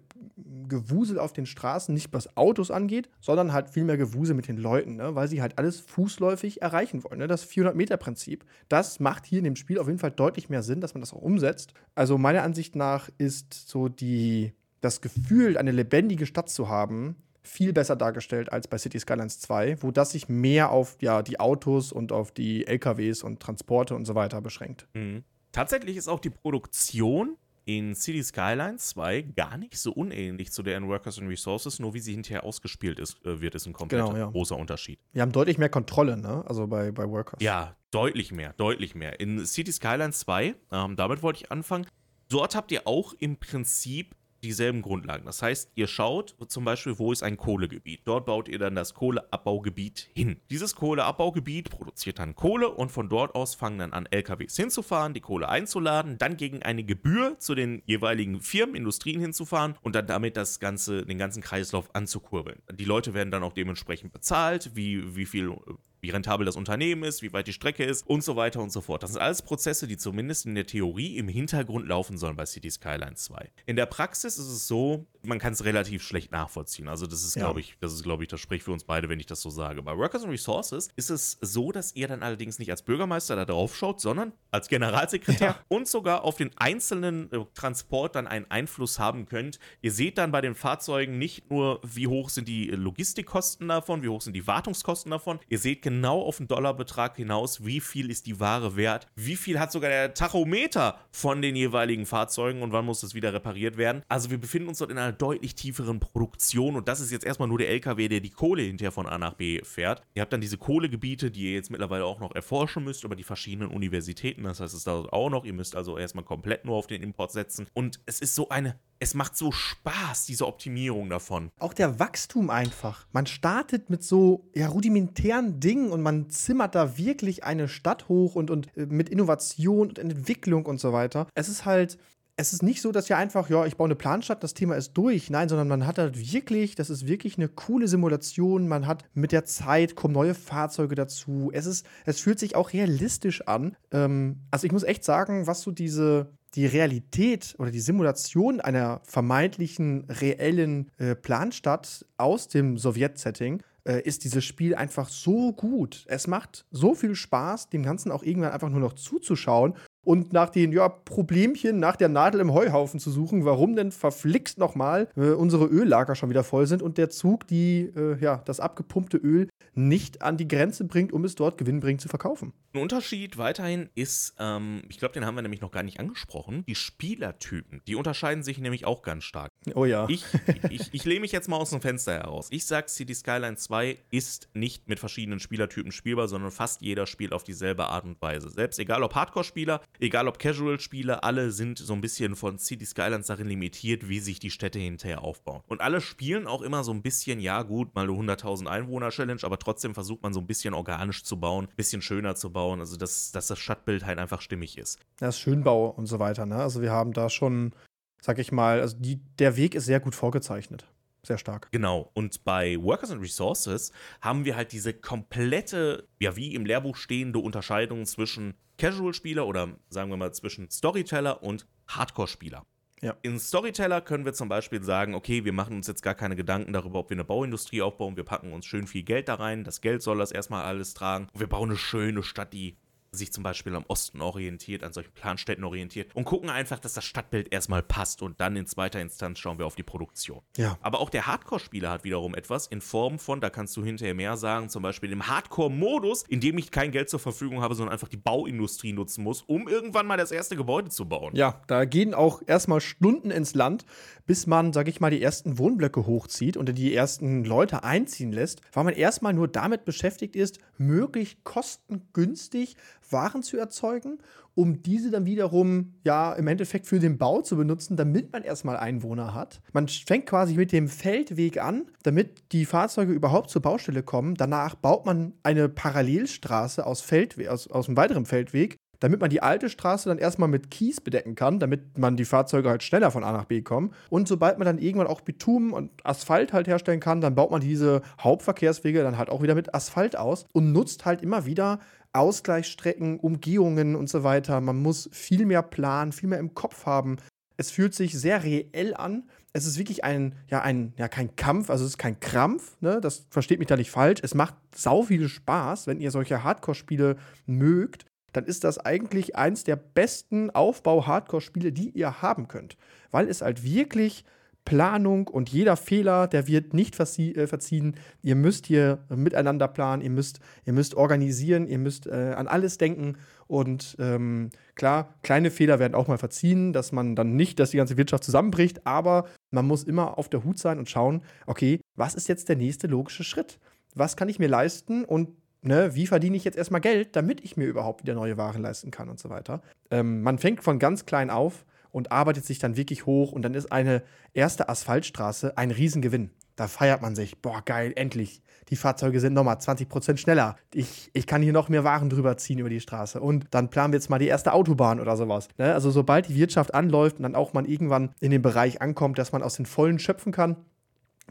Gewusel auf den Straßen, nicht was Autos angeht, sondern halt viel mehr Gewusel mit den Leuten, ne? weil sie halt alles fußläufig erreichen wollen. Ne? Das 400-Meter-Prinzip, das macht hier in dem Spiel auf jeden Fall deutlich mehr Sinn, dass man das auch umsetzt. Also meiner Ansicht nach ist so die, das Gefühl, eine lebendige Stadt zu haben, viel besser dargestellt als bei City Skylines 2, wo das sich mehr auf ja, die Autos und auf die LKWs und Transporte und so weiter beschränkt. Mhm. Tatsächlich ist auch die Produktion in City Skylines 2 gar nicht so unähnlich zu der in Workers and Resources, nur wie sie hinterher ausgespielt ist, äh, wird, ist ein komplett genau, ja. großer Unterschied. Wir haben deutlich mehr Kontrolle, ne? Also bei, bei Workers. Ja, deutlich mehr, deutlich mehr. In City Skylines 2, ähm, damit wollte ich anfangen, dort habt ihr auch im Prinzip dieselben Grundlagen. Das heißt, ihr schaut zum Beispiel, wo ist ein Kohlegebiet. Dort baut ihr dann das Kohleabbaugebiet hin. Dieses Kohleabbaugebiet produziert dann Kohle und von dort aus fangen dann an, LKWs hinzufahren, die Kohle einzuladen, dann gegen eine Gebühr zu den jeweiligen Firmen, Industrien hinzufahren und dann damit das ganze, den ganzen Kreislauf anzukurbeln. Die Leute werden dann auch dementsprechend bezahlt, wie, wie viel wie rentabel das Unternehmen ist, wie weit die Strecke ist und so weiter und so fort. Das sind alles Prozesse, die zumindest in der Theorie im Hintergrund laufen sollen bei City Skylines 2. In der Praxis ist es so, man kann es relativ schlecht nachvollziehen. Also das ist, ja. glaube ich, das ist, glaube ich, das spricht für uns beide, wenn ich das so sage. Bei Workers and Resources ist es so, dass ihr dann allerdings nicht als Bürgermeister da drauf schaut, sondern als Generalsekretär ja. und sogar auf den einzelnen äh, Transport dann einen Einfluss haben könnt. Ihr seht dann bei den Fahrzeugen nicht nur, wie hoch sind die Logistikkosten davon, wie hoch sind die Wartungskosten davon. Ihr seht genau auf den Dollarbetrag hinaus, wie viel ist die Ware wert, wie viel hat sogar der Tachometer von den jeweiligen Fahrzeugen und wann muss das wieder repariert werden. Also wir befinden uns dort in einer deutlich tieferen Produktion und das ist jetzt erstmal nur der LKW, der die Kohle hinterher von A nach B fährt. Ihr habt dann diese Kohlegebiete, die ihr jetzt mittlerweile auch noch erforschen müsst über die verschiedenen Universitäten. Das heißt, es dauert auch noch. Ihr müsst also erstmal komplett nur auf den Import setzen. Und es ist so eine es macht so Spaß, diese Optimierung davon. Auch der Wachstum einfach. Man startet mit so ja, rudimentären Dingen und man zimmert da wirklich eine Stadt hoch und, und äh, mit Innovation und Entwicklung und so weiter. Es ist halt, es ist nicht so, dass ja einfach, ja, ich baue eine Planstadt, das Thema ist durch. Nein, sondern man hat da wirklich, das ist wirklich eine coole Simulation. Man hat mit der Zeit kommen neue Fahrzeuge dazu. Es ist, es fühlt sich auch realistisch an. Ähm, also ich muss echt sagen, was so diese, die Realität oder die Simulation einer vermeintlichen reellen äh, Planstadt aus dem Sowjet-Setting äh, ist dieses Spiel einfach so gut. Es macht so viel Spaß, dem Ganzen auch irgendwann einfach nur noch zuzuschauen und nach den ja, Problemchen, nach der Nadel im Heuhaufen zu suchen, warum denn verflixt nochmal äh, unsere Öllager schon wieder voll sind und der Zug die, äh, ja, das abgepumpte Öl nicht an die Grenze bringt, um es dort gewinnbringend zu verkaufen. Ein Unterschied weiterhin ist, ähm, ich glaube, den haben wir nämlich noch gar nicht angesprochen, die Spielertypen. Die unterscheiden sich nämlich auch ganz stark. Oh ja. Ich, ich, ich lehne mich jetzt mal aus dem Fenster heraus. Ich sage, City Skyline 2 ist nicht mit verschiedenen Spielertypen spielbar, sondern fast jeder spielt auf dieselbe Art und Weise. Selbst egal ob Hardcore-Spieler, egal ob Casual-Spieler, alle sind so ein bisschen von City Skylines darin limitiert, wie sich die Städte hinterher aufbauen. Und alle spielen auch immer so ein bisschen, ja gut, mal eine 100.000 Einwohner-Challenge, aber trotzdem versucht man so ein bisschen organisch zu bauen, ein bisschen schöner zu bauen, also dass, dass das Stadtbild halt einfach stimmig ist. Das Schönbau und so weiter, ne? Also wir haben da schon, sag ich mal, also die, der Weg ist sehr gut vorgezeichnet sehr stark. Genau. Und bei Workers and Resources haben wir halt diese komplette, ja, wie im Lehrbuch stehende Unterscheidung zwischen Casual-Spieler oder sagen wir mal zwischen Storyteller und Hardcore-Spieler. Ja. In Storyteller können wir zum Beispiel sagen, okay, wir machen uns jetzt gar keine Gedanken darüber, ob wir eine Bauindustrie aufbauen. Wir packen uns schön viel Geld da rein. Das Geld soll das erstmal alles tragen. Und wir bauen eine schöne Stadt, die sich zum Beispiel am Osten orientiert, an solchen Planstädten orientiert und gucken einfach, dass das Stadtbild erstmal passt und dann in zweiter Instanz schauen wir auf die Produktion. Ja. Aber auch der Hardcore-Spieler hat wiederum etwas in Form von, da kannst du hinterher mehr sagen, zum Beispiel im Hardcore-Modus, in dem ich kein Geld zur Verfügung habe, sondern einfach die Bauindustrie nutzen muss, um irgendwann mal das erste Gebäude zu bauen. Ja, da gehen auch erstmal Stunden ins Land, bis man, sag ich mal, die ersten Wohnblöcke hochzieht und die ersten Leute einziehen lässt, weil man erstmal nur damit beschäftigt ist, möglichst kostengünstig waren zu erzeugen, um diese dann wiederum ja im Endeffekt für den Bau zu benutzen, damit man erstmal Einwohner hat. Man fängt quasi mit dem Feldweg an, damit die Fahrzeuge überhaupt zur Baustelle kommen. Danach baut man eine Parallelstraße aus, Feldwe aus, aus einem weiteren Feldweg, damit man die alte Straße dann erstmal mit Kies bedecken kann, damit man die Fahrzeuge halt schneller von A nach B kommen. Und sobald man dann irgendwann auch Bitumen und Asphalt halt herstellen kann, dann baut man diese Hauptverkehrswege dann halt auch wieder mit Asphalt aus und nutzt halt immer wieder Ausgleichsstrecken, Umgehungen und so weiter. Man muss viel mehr planen, viel mehr im Kopf haben. Es fühlt sich sehr reell an. Es ist wirklich ein, ja, ein, ja, kein Kampf, also es ist kein Krampf, ne? Das versteht mich da nicht falsch. Es macht sau viel Spaß, wenn ihr solche Hardcore-Spiele mögt dann ist das eigentlich eins der besten Aufbau-Hardcore-Spiele, die ihr haben könnt. Weil es halt wirklich Planung und jeder Fehler, der wird nicht äh, verziehen. Ihr müsst hier miteinander planen, ihr müsst, ihr müsst organisieren, ihr müsst äh, an alles denken. Und ähm, klar, kleine Fehler werden auch mal verziehen, dass man dann nicht, dass die ganze Wirtschaft zusammenbricht, aber man muss immer auf der Hut sein und schauen, okay, was ist jetzt der nächste logische Schritt? Was kann ich mir leisten und ne, wie verdiene ich jetzt erstmal Geld, damit ich mir überhaupt wieder neue Waren leisten kann und so weiter. Ähm, man fängt von ganz klein auf und arbeitet sich dann wirklich hoch und dann ist eine erste Asphaltstraße ein Riesengewinn. Da feiert man sich, boah, geil, endlich. Die Fahrzeuge sind nochmal 20% schneller. Ich, ich kann hier noch mehr Waren drüber ziehen über die Straße. Und dann planen wir jetzt mal die erste Autobahn oder sowas. Ne? Also sobald die Wirtschaft anläuft und dann auch man irgendwann in den Bereich ankommt, dass man aus den Vollen schöpfen kann,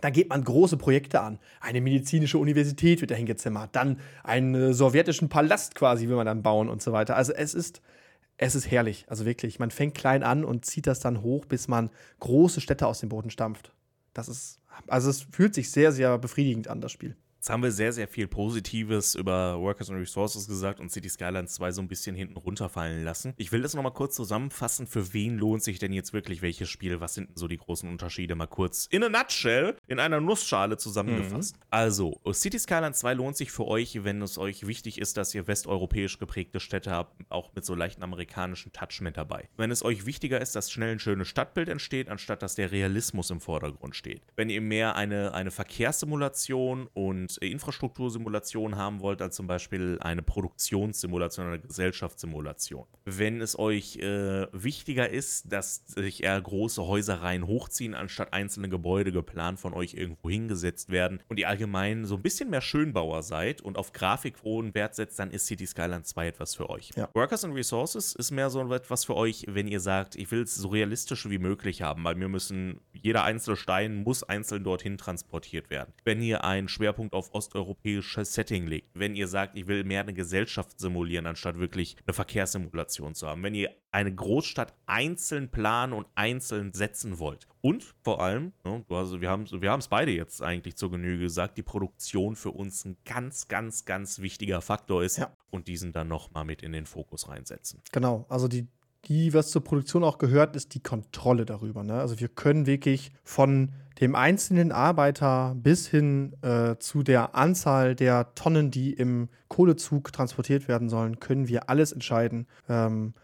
da geht man große Projekte an. Eine medizinische Universität wird dahin gezimmert. Dann einen sowjetischen Palast quasi will man dann bauen und so weiter. Also es ist, es ist herrlich. Also wirklich, man fängt klein an und zieht das dann hoch, bis man große Städte aus dem Boden stampft. Das ist, also es fühlt sich sehr, sehr befriedigend an, das Spiel. Jetzt haben wir sehr, sehr viel Positives über Workers and Resources gesagt und City Skylines 2 so ein bisschen hinten runterfallen lassen. Ich will das nochmal kurz zusammenfassen. Für wen lohnt sich denn jetzt wirklich welches Spiel? Was sind denn so die großen Unterschiede? Mal kurz in a nutshell, in einer Nussschale zusammengefasst. Mhm. Also, City Skylines 2 lohnt sich für euch, wenn es euch wichtig ist, dass ihr westeuropäisch geprägte Städte habt, auch mit so leichten amerikanischen Touch mit dabei. Wenn es euch wichtiger ist, dass schnell ein schönes Stadtbild entsteht, anstatt dass der Realismus im Vordergrund steht. Wenn ihr mehr eine, eine Verkehrssimulation und und Infrastruktursimulation haben wollt, als zum Beispiel eine Produktionssimulation, eine Gesellschaftssimulation. Wenn es euch äh, wichtiger ist, dass sich eher große Häusereien hochziehen, anstatt einzelne Gebäude geplant von euch irgendwo hingesetzt werden und ihr allgemein so ein bisschen mehr Schönbauer seid und auf Grafik hohen Wert setzt, dann ist City Skyline 2 etwas für euch. Ja. Workers and Resources ist mehr so etwas für euch, wenn ihr sagt, ich will es so realistisch wie möglich haben, weil mir müssen, jeder einzelne Stein muss einzeln dorthin transportiert werden. Wenn ihr einen Schwerpunkt auf osteuropäisches Setting legt, wenn ihr sagt, ich will mehr eine Gesellschaft simulieren, anstatt wirklich eine Verkehrssimulation zu haben, wenn ihr eine Großstadt einzeln planen und einzeln setzen wollt. Und vor allem, also wir haben wir es beide jetzt eigentlich zur Genüge gesagt, die Produktion für uns ein ganz, ganz, ganz wichtiger Faktor ist ja. und diesen dann nochmal mit in den Fokus reinsetzen. Genau, also die die, was zur Produktion auch gehört, ist die Kontrolle darüber. Ne? Also wir können wirklich von dem einzelnen Arbeiter bis hin äh, zu der Anzahl der Tonnen, die im Kohlezug transportiert werden sollen, können wir alles entscheiden. Ähm,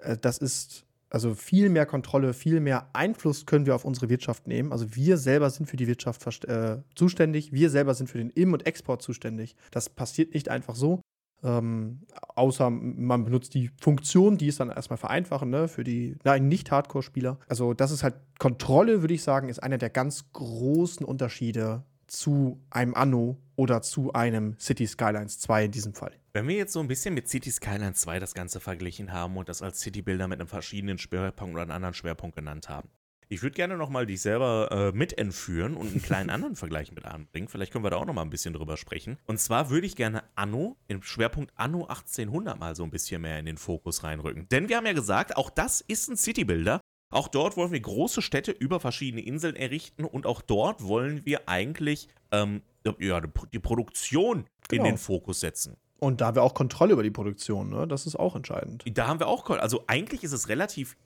äh, das ist also viel mehr Kontrolle, viel mehr Einfluss können wir auf unsere Wirtschaft nehmen. Also wir selber sind für die Wirtschaft äh, zuständig, wir selber sind für den Im- und Export zuständig. Das passiert nicht einfach so. Ähm, außer man benutzt die Funktion, die ist dann erstmal vereinfachen, ne, für die Nicht-Hardcore-Spieler. Also, das ist halt Kontrolle, würde ich sagen, ist einer der ganz großen Unterschiede zu einem Anno oder zu einem City Skylines 2 in diesem Fall. Wenn wir jetzt so ein bisschen mit City Skylines 2 das Ganze verglichen haben und das als City-Builder mit einem verschiedenen Schwerpunkt oder einem anderen Schwerpunkt genannt haben, ich würde gerne nochmal dich selber äh, mit entführen und einen kleinen anderen Vergleich mit anbringen. Vielleicht können wir da auch nochmal ein bisschen drüber sprechen. Und zwar würde ich gerne Anno, im Schwerpunkt Anno 1800 mal so ein bisschen mehr in den Fokus reinrücken. Denn wir haben ja gesagt, auch das ist ein City-Builder. Auch dort wollen wir große Städte über verschiedene Inseln errichten und auch dort wollen wir eigentlich ähm, ja, die Produktion genau. in den Fokus setzen. Und da haben wir auch Kontrolle über die Produktion, ne? das ist auch entscheidend. Da haben wir auch, also eigentlich ist es relativ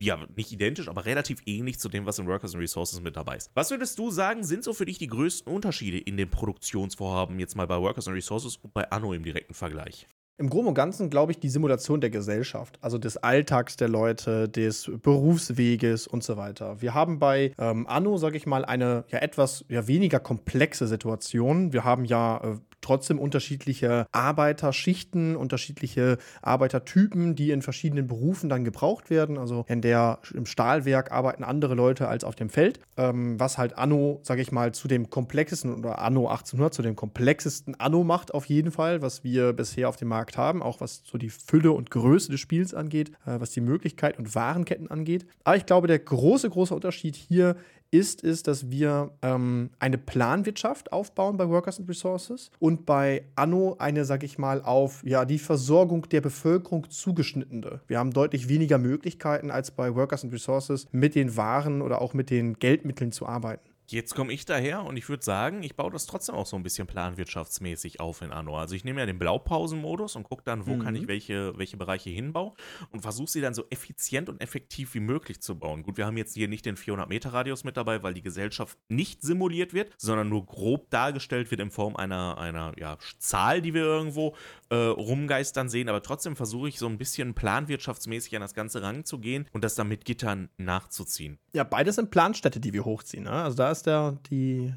ja, nicht identisch, aber relativ ähnlich zu dem, was in Workers and Resources mit dabei ist. Was würdest du sagen, sind so für dich die größten Unterschiede in den Produktionsvorhaben jetzt mal bei Workers and Resources und bei Anno im direkten Vergleich? Im Groben und Ganzen glaube ich die Simulation der Gesellschaft, also des Alltags der Leute, des Berufsweges und so weiter. Wir haben bei ähm, Anno, sage ich mal, eine ja etwas ja, weniger komplexe Situation. Wir haben ja äh, trotzdem unterschiedliche Arbeiterschichten, unterschiedliche Arbeitertypen, die in verschiedenen Berufen dann gebraucht werden. Also in der im Stahlwerk arbeiten andere Leute als auf dem Feld, ähm, was halt Anno, sage ich mal, zu dem komplexesten oder Anno 1800 zu dem komplexesten Anno macht auf jeden Fall, was wir bisher auf dem Markt haben, auch was so die Fülle und Größe des Spiels angeht, äh, was die Möglichkeit und Warenketten angeht. Aber ich glaube, der große, große Unterschied hier ist, ist, dass wir ähm, eine Planwirtschaft aufbauen bei Workers and Resources und bei Anno eine, sag ich mal, auf ja, die Versorgung der Bevölkerung zugeschnittene. Wir haben deutlich weniger Möglichkeiten als bei Workers and Resources mit den Waren oder auch mit den Geldmitteln zu arbeiten. Jetzt komme ich daher und ich würde sagen, ich baue das trotzdem auch so ein bisschen planwirtschaftsmäßig auf in Anno. Also ich nehme ja den Blaupausenmodus und gucke dann, wo mhm. kann ich welche, welche Bereiche hinbauen und versuche sie dann so effizient und effektiv wie möglich zu bauen. Gut, wir haben jetzt hier nicht den 400-Meter-Radius mit dabei, weil die Gesellschaft nicht simuliert wird, sondern nur grob dargestellt wird in Form einer, einer ja, Zahl, die wir irgendwo äh, rumgeistern sehen. Aber trotzdem versuche ich so ein bisschen planwirtschaftsmäßig an das Ganze ranzugehen und das dann mit Gittern nachzuziehen. Ja, beides sind Planstädte, die wir hochziehen. Ne? Also da ist ist der, die,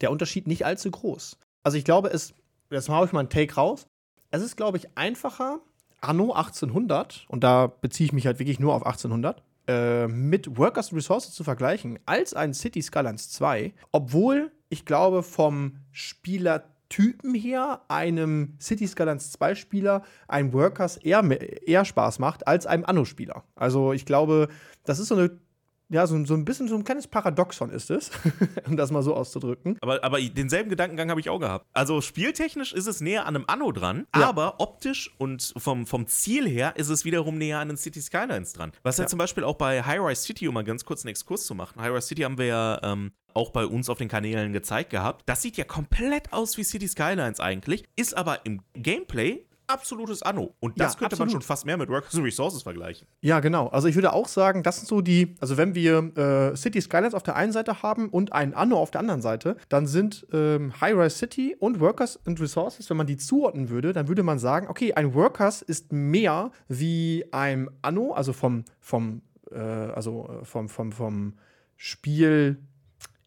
der Unterschied nicht allzu groß. Also ich glaube, es, jetzt mache ich mal einen Take raus. Es ist, glaube ich, einfacher, Anno 1800, und da beziehe ich mich halt wirklich nur auf 1800, äh, mit Workers Resources zu vergleichen, als ein City Skylines 2, obwohl ich glaube, vom Spielertypen her einem City Skylines 2 Spieler ein Workers eher, eher Spaß macht als einem Anno-Spieler. Also ich glaube, das ist so eine ja, so, so ein bisschen so ein kleines Paradoxon ist es, um das mal so auszudrücken. Aber, aber denselben Gedankengang habe ich auch gehabt. Also spieltechnisch ist es näher an einem Anno dran, ja. aber optisch und vom, vom Ziel her ist es wiederum näher an den City Skylines dran. Was ja, ja zum Beispiel auch bei High-Rise City, um mal ganz kurz einen Exkurs zu machen. High-Rise City haben wir ja ähm, auch bei uns auf den Kanälen gezeigt gehabt. Das sieht ja komplett aus wie City Skylines eigentlich, ist aber im Gameplay absolutes Anno. Und das ja, könnte absolut. man schon fast mehr mit Workers and Resources vergleichen. Ja, genau. Also ich würde auch sagen, das sind so die, also wenn wir äh, City Skylines auf der einen Seite haben und ein Anno auf der anderen Seite, dann sind ähm, High-Rise City und Workers and Resources, wenn man die zuordnen würde, dann würde man sagen, okay, ein Workers ist mehr wie ein Anno, also vom, vom, äh, also äh, vom, vom, vom Spiel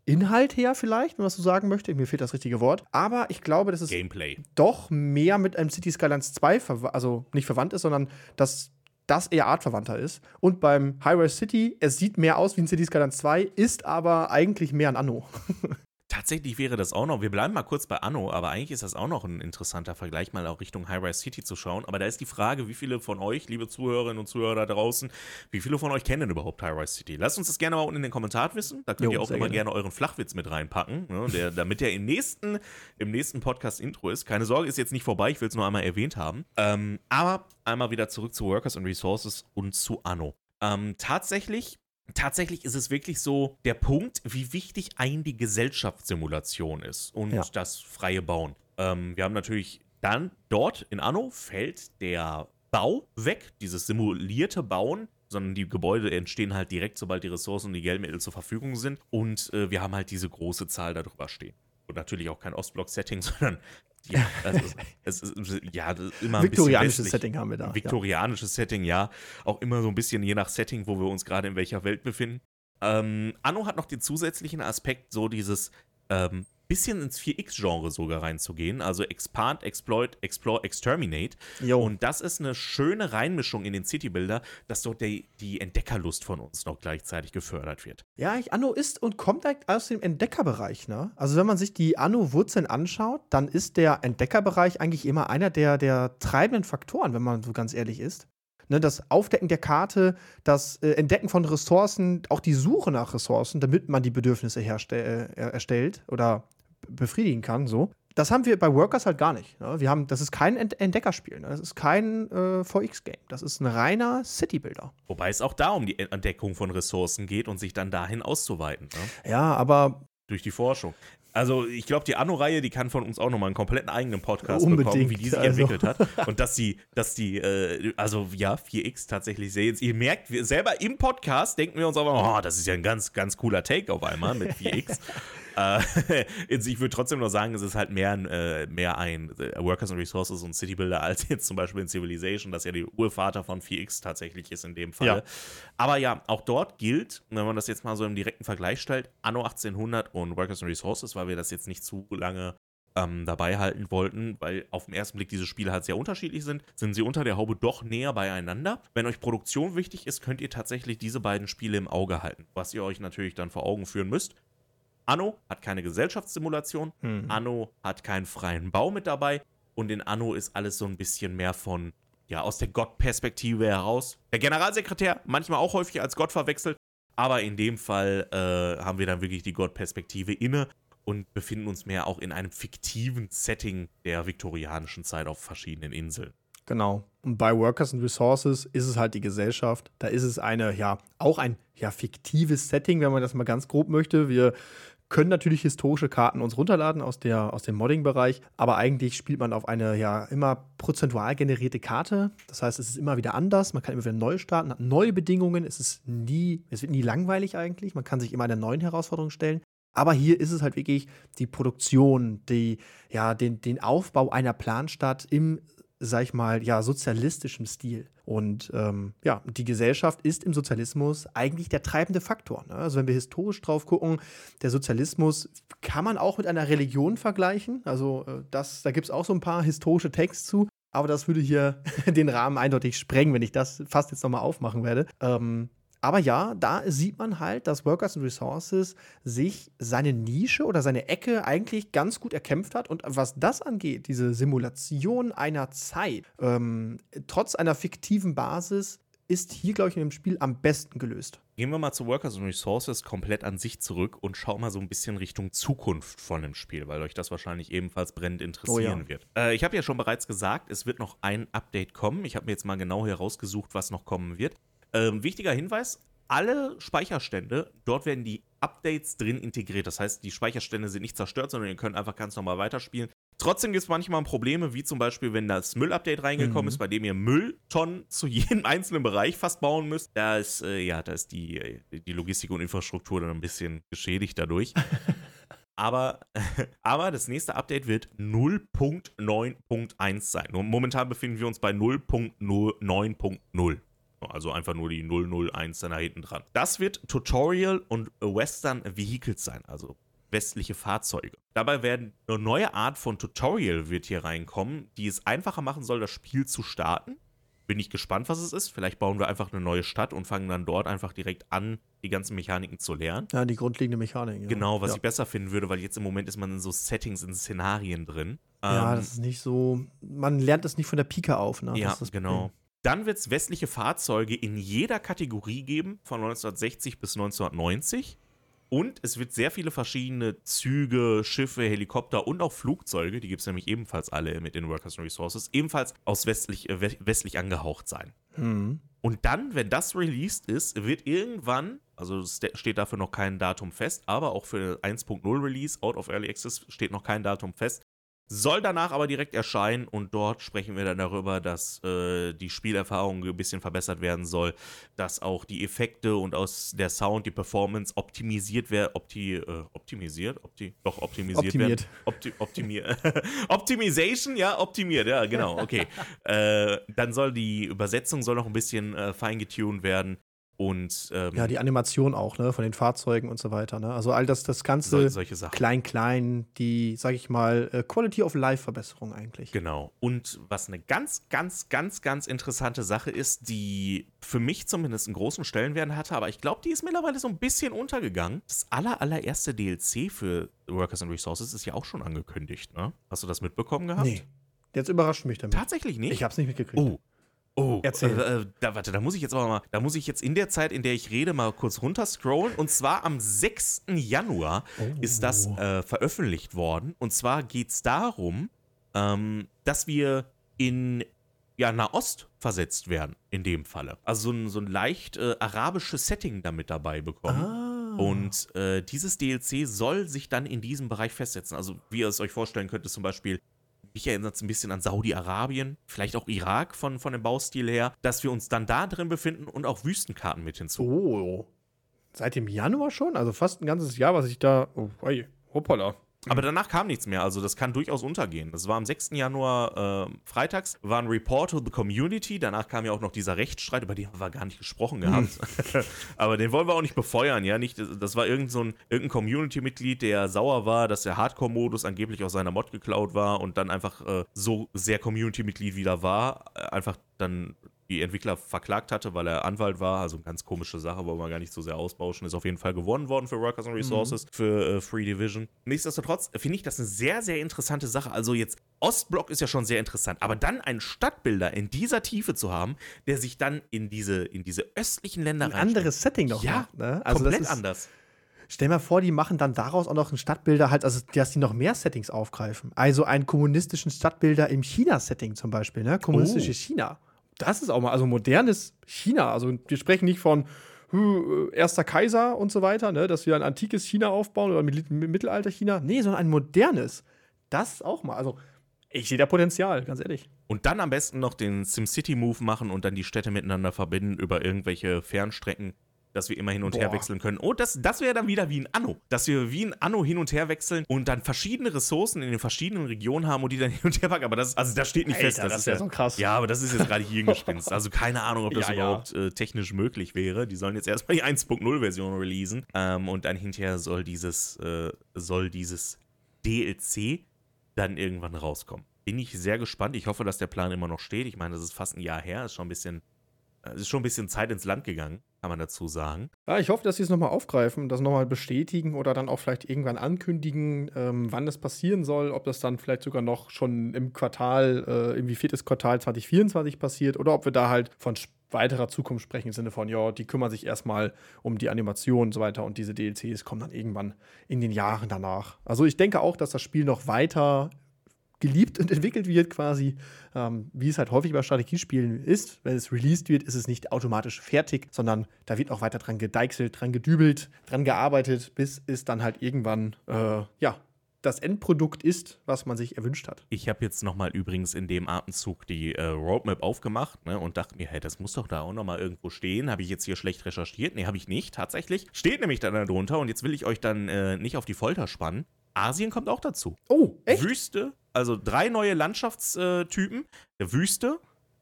Inhalt her vielleicht, wenn man so sagen möchte. Mir fehlt das richtige Wort. Aber ich glaube, dass es Gameplay. doch mehr mit einem City Skylines 2, also nicht verwandt ist, sondern dass das eher artverwandter ist. Und beim High Rise City, es sieht mehr aus wie ein City Skylines 2, ist aber eigentlich mehr ein Anno. tatsächlich wäre das auch noch, wir bleiben mal kurz bei Anno, aber eigentlich ist das auch noch ein interessanter Vergleich, mal auch Richtung High-Rise City zu schauen. Aber da ist die Frage, wie viele von euch, liebe Zuhörerinnen und Zuhörer da draußen, wie viele von euch kennen denn überhaupt High-Rise City? Lasst uns das gerne mal unten in den Kommentaren wissen. Da könnt jo, ihr auch immer gerne. gerne. euren Flachwitz mit reinpacken, ne, der, damit der im nächsten, im nächsten Podcast-Intro ist. Keine Sorge, ist jetzt nicht vorbei, ich will es nur einmal erwähnt haben. Ähm, aber einmal wieder zurück zu Workers and Resources und zu Anno. Ähm, tatsächlich tatsächlich ist es wirklich so der Punkt, wie wichtig ein die Gesellschaftssimulation ist und ja. das freie Bauen. Ähm, wir haben natürlich dann dort in Anno fällt der Bau weg, dieses simulierte Bauen, sondern die Gebäude entstehen halt direkt, sobald die Ressourcen und die Geldmittel zur Verfügung sind. Und äh, wir haben halt diese große Zahl darüber stehen. Und natürlich auch kein Ostblock-Setting, sondern ja, also es ist ja immer ein Viktorianisches Setting haben wir da. Viktorianisches ja. Setting, ja. Auch immer so ein bisschen je nach Setting, wo wir uns gerade in welcher Welt befinden. Ähm, Anno hat noch den zusätzlichen Aspekt, so dieses ähm, bisschen ins 4X-Genre sogar reinzugehen. Also Expand, Exploit, Explore, Exterminate. Jo. Und das ist eine schöne Reinmischung in den City-Builder, dass dort die, die Entdeckerlust von uns noch gleichzeitig gefördert wird. Ja, ich, Anno ist und kommt direkt aus dem Entdeckerbereich. Ne? Also wenn man sich die Anno-Wurzeln anschaut, dann ist der Entdeckerbereich eigentlich immer einer der, der treibenden Faktoren, wenn man so ganz ehrlich ist. Ne, das Aufdecken der Karte, das äh, Entdecken von Ressourcen, auch die Suche nach Ressourcen, damit man die Bedürfnisse herstell, äh, erstellt oder befriedigen kann, so. Das haben wir bei Workers halt gar nicht. Ne? Wir haben, das ist kein Entdeckerspiel, ne? das ist kein äh, VX-Game. Das ist ein reiner City-Builder. Wobei es auch da um die Entdeckung von Ressourcen geht und sich dann dahin auszuweiten. Ne? Ja, aber durch die Forschung. Also ich glaube, die Anno-Reihe, die kann von uns auch nochmal einen kompletten eigenen Podcast Unbedingt, bekommen, wie die sich also. entwickelt hat. Und dass die, dass die, äh, also ja, 4X tatsächlich sehr Ihr merkt, wir selber im Podcast denken wir uns aber, oh, das ist ja ein ganz, ganz cooler Take auf einmal mit 4X. Äh, ich würde trotzdem noch sagen, es ist halt mehr, äh, mehr ein äh, Workers and Resources und City Builder als jetzt zum Beispiel in Civilization, das ja der Urvater von 4X tatsächlich ist in dem Fall. Ja. Aber ja, auch dort gilt, wenn man das jetzt mal so im direkten Vergleich stellt, Anno 1800 und Workers and Resources, weil wir das jetzt nicht zu lange ähm, dabei halten wollten, weil auf den ersten Blick diese Spiele halt sehr unterschiedlich sind, sind sie unter der Haube doch näher beieinander. Wenn euch Produktion wichtig ist, könnt ihr tatsächlich diese beiden Spiele im Auge halten. Was ihr euch natürlich dann vor Augen führen müsst, Anno hat keine Gesellschaftssimulation, mhm. Anno hat keinen freien Bau mit dabei und in Anno ist alles so ein bisschen mehr von, ja, aus der Gott-Perspektive heraus. Der Generalsekretär, manchmal auch häufig als Gott verwechselt, aber in dem Fall äh, haben wir dann wirklich die Gott-Perspektive inne und befinden uns mehr auch in einem fiktiven Setting der viktorianischen Zeit auf verschiedenen Inseln. Genau. Und bei Workers and Resources ist es halt die Gesellschaft. Da ist es eine, ja, auch ein ja, fiktives Setting, wenn man das mal ganz grob möchte. Wir können natürlich historische Karten uns runterladen aus, der, aus dem Modding-Bereich, aber eigentlich spielt man auf eine ja immer prozentual generierte Karte. Das heißt, es ist immer wieder anders. Man kann immer wieder neu starten, hat neue Bedingungen. Es ist nie, es wird nie langweilig eigentlich. Man kann sich immer einer neuen Herausforderung stellen. Aber hier ist es halt wirklich die Produktion, die, ja, den, den Aufbau einer Planstadt im sag ich mal, ja, sozialistischem Stil. Und ähm, ja, die Gesellschaft ist im Sozialismus eigentlich der treibende Faktor. Ne? Also wenn wir historisch drauf gucken, der Sozialismus kann man auch mit einer Religion vergleichen. Also äh, das, da gibt es auch so ein paar historische Texte zu. Aber das würde hier den Rahmen eindeutig sprengen, wenn ich das fast jetzt nochmal aufmachen werde. Ähm, aber ja, da sieht man halt, dass Workers and Resources sich seine Nische oder seine Ecke eigentlich ganz gut erkämpft hat. Und was das angeht, diese Simulation einer Zeit, ähm, trotz einer fiktiven Basis, ist hier, glaube ich, in dem Spiel am besten gelöst. Gehen wir mal zu Workers and Resources komplett an sich zurück und schauen mal so ein bisschen Richtung Zukunft von dem Spiel, weil euch das wahrscheinlich ebenfalls brennend interessieren oh ja. wird. Äh, ich habe ja schon bereits gesagt, es wird noch ein Update kommen. Ich habe mir jetzt mal genau herausgesucht, was noch kommen wird. Ähm, wichtiger Hinweis: alle Speicherstände, dort werden die Updates drin integriert. Das heißt, die Speicherstände sind nicht zerstört, sondern ihr könnt einfach ganz normal weiterspielen. Trotzdem gibt es manchmal Probleme, wie zum Beispiel, wenn das Müll-Update reingekommen mhm. ist, bei dem ihr Mülltonnen zu jedem einzelnen Bereich fast bauen müsst. Da ist, äh, ja, da ist die, äh, die Logistik und Infrastruktur dann ein bisschen geschädigt dadurch. aber, aber das nächste Update wird 0.9.1 sein. Momentan befinden wir uns bei 0.9.0. Also einfach nur die 001 dann da hinten dran. Das wird Tutorial und Western Vehicles sein, also westliche Fahrzeuge. Dabei werden eine neue Art von Tutorial wird hier reinkommen, die es einfacher machen soll, das Spiel zu starten. bin ich gespannt, was es ist. Vielleicht bauen wir einfach eine neue Stadt und fangen dann dort einfach direkt an, die ganzen Mechaniken zu lernen. Ja, die grundlegende Mechanik. Ja. Genau, was ja. ich besser finden würde, weil jetzt im Moment ist man in so Settings, in Szenarien drin. Ja, Ähm, das ist nicht so. Man lernt das nicht von der Pike auf, ne? ja, Das ist das genau. Problem. Dann wird es westliche Fahrzeuge in jeder Kategorie geben, von 1960 bis 1990. Und es wird sehr viele verschiedene Züge, Schiffe, Helikopter und auch Flugzeuge, die gibt es nämlich ebenfalls alle mit den Workers and Resources, ebenfalls aus westlich, äh, we- westlich angehaucht sein. Hm. Und dann, wenn das released ist, wird irgendwann, also es ste- steht dafür noch kein Datum fest, aber auch für 1.0 Release, Out of Early Access, steht noch kein Datum fest. Soll danach aber direkt erscheinen und dort sprechen wir dann darüber, dass äh, die Spielerfahrung ein bisschen verbessert werden soll, dass auch die Effekte und aus der Sound, die Performance optimisiert werden, opti, äh, optimisiert, opti, doch optimisiert Optimiert. werden. Opti optimiert. Optimization, ja, optimiert, ja, genau, okay. äh, dann soll die Übersetzung soll noch ein bisschen äh, feingetuned werden und ähm, Ja, die Animation auch, ne? Von den Fahrzeugen und so weiter, ne? Also all das, das Ganze solche Sachen. klein-klein, die, sag ich mal, äh, Quality of Life-Verbesserung eigentlich. Genau. Und was eine ganz, ganz, ganz, ganz interessante Sache ist, die für mich zumindest einen großen Stellenwert hatte, aber ich glaube, die ist mittlerweile so ein bisschen untergegangen. Das aller, allererste DLC für Workers and Resources ist ja auch schon angekündigt, ne? Hast du das mitbekommen gehabt? Nee. Jetzt überrascht mich damit. Tatsächlich nicht? Ich hab's nicht mitgekriegt. Oh. Oh, Erzähl. Äh, äh, da, warte, da muss ich jetzt aber mal, da muss ich jetzt in der Zeit, in der ich rede, mal kurz runterscrollen. Und zwar am 6. Januar ist das äh, veröffentlicht worden. Und zwar geht es darum, ähm, dass wir in ja, Nahost versetzt werden, in dem Falle. Also so ein, so ein leicht äh, arabisches Setting damit dabei bekommen. Ah. Und äh, dieses DLC soll sich dann in diesem Bereich festsetzen. Also, wie ihr es euch vorstellen könnt, ist zum Beispiel, mich erinnert es ein bisschen an Saudi-Arabien, vielleicht auch Irak von, von dem Baustil her, dass wir uns dann da drin befinden und auch Wüstenkarten mit hinzu. Oh. Seit dem Januar schon? Also fast ein ganzes Jahr, was ich da. Oh, hoppala. Aber danach kam nichts mehr, also das kann durchaus untergehen. Das war am 6. Januar äh, freitags, war ein Report to the Community, danach kam ja auch noch dieser Rechtsstreit, über den haben wir gar nicht gesprochen gehabt. Aber den wollen wir auch nicht befeuern, ja. Nicht, das war irgend so ein irgendein Community-Mitglied, der sauer war, dass der Hardcore-Modus angeblich aus seiner Mod geklaut war und dann einfach äh, so sehr Community-Mitglied wieder war, äh, einfach dann die Entwickler verklagt hatte, weil er Anwalt war. Also eine ganz komische Sache, wollen wir gar nicht so sehr ausbauschen. Ist auf jeden Fall gewonnen worden für Workers and Resources, für äh, Free Division. Nichtsdestotrotz finde ich das eine sehr, sehr interessante Sache. Also jetzt, Ostblock ist ja schon sehr interessant, aber dann einen Stadtbilder in dieser Tiefe zu haben, der sich dann in diese, in diese östlichen Länder Ein anderes Setting doch Ja, noch, ne? Also komplett das ist, anders. Stell mal vor, die machen dann daraus auch noch ein Stadtbilder halt, also dass die noch mehr Settings aufgreifen. Also einen kommunistischen Stadtbilder im China-Setting zum Beispiel, ne? Kommunistisches China. Das ist auch mal, also modernes China. Also wir sprechen nicht von äh, erster Kaiser und so weiter, ne? Dass wir ein antikes China aufbauen oder Mil- Mittelalter-China. Nee, sondern ein modernes. Das auch mal. Also ich sehe da Potenzial, ganz ehrlich. Und dann am besten noch den SimCity-Move machen und dann die Städte miteinander verbinden über irgendwelche Fernstrecken, dass wir immer hin und her Boah. wechseln können. Und das, das wäre dann wieder wie ein Anno. Dass wir wie ein Anno hin und her wechseln und dann verschiedene Ressourcen in den verschiedenen Regionen haben und die dann hin und her packen. Aber das, also das steht nicht fest. Alter, das wär ja so krass. Ja, aber das ist jetzt gerade Hirngespinst. Also keine Ahnung, ob das Ja, ja. überhaupt äh, technisch möglich wäre. Die sollen jetzt erstmal die 1.0-Version releasen. Ähm, und dann hinterher soll dieses, äh, soll dieses DLC dann irgendwann rauskommen. Bin ich sehr gespannt. Ich hoffe, dass der Plan immer noch steht. Ich meine, das ist fast ein Jahr her. Ist schon ein bisschen, äh, es ist schon ein bisschen Zeit ins Land gegangen, kann man dazu sagen. Ja, ich hoffe, dass sie es nochmal aufgreifen, das nochmal bestätigen oder dann auch vielleicht irgendwann ankündigen, ähm, wann das passieren soll, ob das dann vielleicht sogar noch schon im Quartal, äh, irgendwie viertes Quartal 2024 passiert oder ob wir da halt von weiterer Zukunft sprechen im Sinne von, ja, die kümmern sich erstmal um die Animation und so weiter und diese DLCs kommen dann irgendwann in den Jahren danach. Also ich denke auch, dass das Spiel noch weiter geliebt und entwickelt wird, quasi, ähm, wie es halt häufig bei Strategiespielen ist. Wenn es released wird, ist es nicht automatisch fertig, sondern da wird auch weiter dran gedeichselt, dran gedübelt, dran gearbeitet, bis es dann halt irgendwann, äh, ja, das Endprodukt ist, was man sich erwünscht hat. Ich habe jetzt nochmal übrigens in dem Atemzug die äh, Roadmap aufgemacht ne, und dachte mir, hey, das muss doch da auch nochmal irgendwo stehen. Habe ich jetzt hier schlecht recherchiert? Nee, habe ich nicht, tatsächlich. Steht nämlich dann darunter und jetzt will ich euch dann äh, nicht auf die Folter spannen. Asien kommt auch dazu. Oh, echt? Wüste, also drei neue Landschaftstypen. Wüste,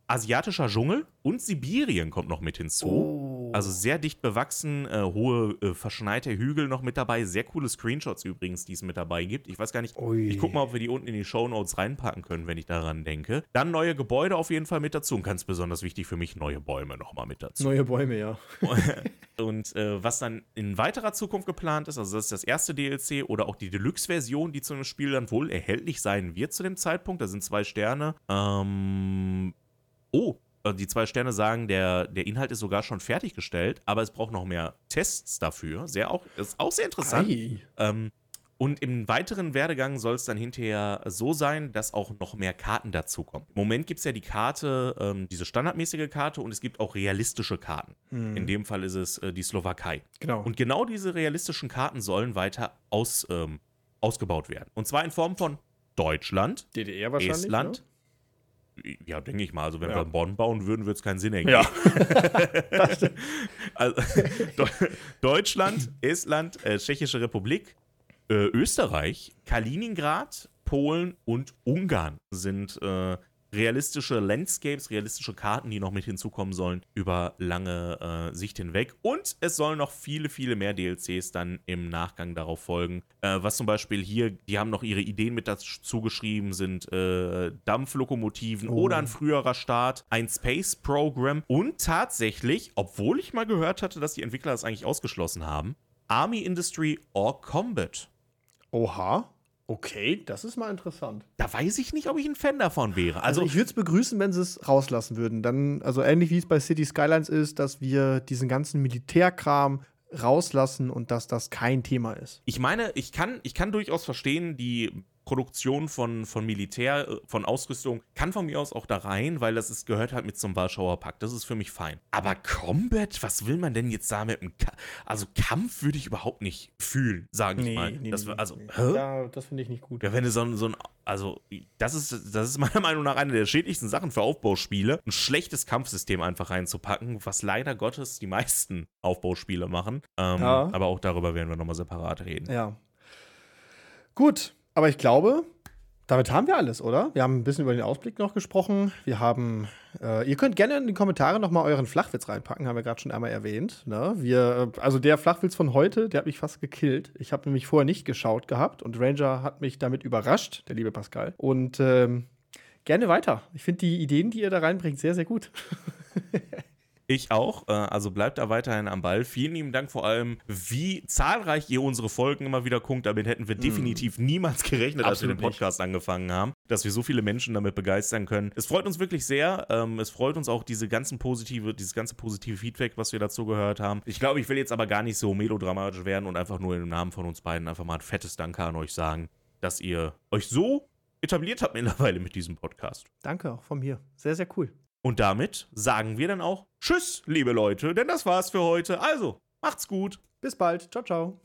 asiatischer Dschungel und Sibirien kommt noch mit hinzu. Oh. Also sehr dicht bewachsen, äh, hohe äh, verschneite Hügel noch mit dabei. Sehr coole Screenshots übrigens, die es mit dabei gibt. Ich weiß gar nicht, Ui. ich gucke mal, ob wir die unten in die Show Notes reinpacken können, wenn ich daran denke. Dann neue Gebäude auf jeden Fall mit dazu und ganz besonders wichtig für mich, neue Bäume nochmal mit dazu. Neue Bäume, ja. und äh, was dann in weiterer Zukunft geplant ist, also das ist das erste DLC oder auch die Deluxe-Version, die zu dem Spiel dann wohl erhältlich sein wird zu dem Zeitpunkt. Da sind zwei Sterne. Ähm, oh, die zwei Sterne sagen, der, der Inhalt ist sogar schon fertiggestellt, aber es braucht noch mehr Tests dafür. Sehr auch, ist auch sehr interessant. Ähm, und im weiteren Werdegang soll es dann hinterher so sein, dass auch noch mehr Karten dazukommen. Im Moment gibt es ja die Karte, ähm, diese standardmäßige Karte und es gibt auch realistische Karten. Hm. In dem Fall ist es äh, die Slowakei. Genau. Und genau diese realistischen Karten sollen weiter aus, ähm, ausgebaut werden. Und zwar in Form von Deutschland, DDR wahrscheinlich, Estland, ne? Ja, denke ich mal. Also, wenn ja. wir Bonn bauen würden, würde es keinen Sinn ergeben. Ja. also, Deutschland, Estland, äh, Tschechische Republik, äh, Österreich, Kaliningrad, Polen und Ungarn sind äh, realistische Landscapes, realistische Karten, die noch mit hinzukommen sollen über lange äh, Sicht hinweg. Und es sollen noch viele, viele mehr DLCs dann im Nachgang darauf folgen. Äh, was zum Beispiel hier, die haben noch ihre Ideen mit dazu geschrieben, sind äh, Dampflokomotiven oh. oder ein früherer Start, ein Space Program und tatsächlich, obwohl ich mal gehört hatte, dass die Entwickler das eigentlich ausgeschlossen haben, Army Industry or Combat. Oha. Okay, das ist mal interessant. Da weiß ich nicht, ob ich ein Fan davon wäre. Also, also ich würde es begrüßen, wenn sie es rauslassen würden. Dann, also ähnlich wie es bei City Skylines ist, dass wir diesen ganzen Militärkram rauslassen und dass das kein Thema ist. Ich meine, ich kann, ich kann durchaus verstehen, die Produktion von, von Militär, äh, von Ausrüstung kann von mir aus auch da rein, weil das ist, gehört halt mit zum Warschauer Pakt. Das ist für mich fein. Aber Combat, was will man denn jetzt da mit dem Ka Also Kampf würde ich überhaupt nicht fühlen, sage ich nee, mal. Nee, das, nee, also, Ja, das finde ich nicht gut. Ja, wenn du so ein, so ein also das ist, das ist meiner Meinung nach eine der schädlichsten Sachen für Aufbauspiele, ein schlechtes Kampfsystem einfach reinzupacken, was leider Gottes die meisten Aufbauspiele machen. Ähm, ja. Aber auch darüber werden wir nochmal separat reden. Ja. Gut, aber ich glaube, damit haben wir alles, oder? Wir haben ein bisschen über den Ausblick noch gesprochen. Wir haben, äh, ihr könnt gerne in die Kommentare noch mal euren Flachwitz reinpacken, haben wir gerade schon einmal erwähnt. Ne? Wir, also der Flachwitz von heute, der hat mich fast gekillt. Ich habe nämlich vorher nicht geschaut gehabt und Ranger hat mich damit überrascht, der liebe Pascal. Und ähm, gerne weiter. Ich finde die Ideen, die ihr da reinbringt, sehr, sehr gut. Ich auch. Äh, also bleibt da weiterhin am Ball. Vielen lieben Dank vor allem, wie zahlreich ihr unsere Folgen immer wieder guckt. Damit hätten wir mm. definitiv niemals gerechnet, als wir den Podcast nicht. angefangen haben, dass wir so viele Menschen damit begeistern können. Es freut uns wirklich sehr. Ähm, es freut uns auch diese ganzen positive, dieses ganze positive Feedback, was wir dazu gehört haben. Ich glaube, ich will jetzt aber gar nicht so melodramatisch werden und einfach nur im Namen von uns beiden einfach mal ein fettes Danke an euch sagen, dass ihr euch so etabliert habt mittlerweile mit diesem Podcast. Danke auch von mir. Sehr, sehr cool. Und damit sagen wir dann auch Tschüss, liebe Leute, denn das war's für heute. Also, macht's gut. Bis bald. Ciao, ciao.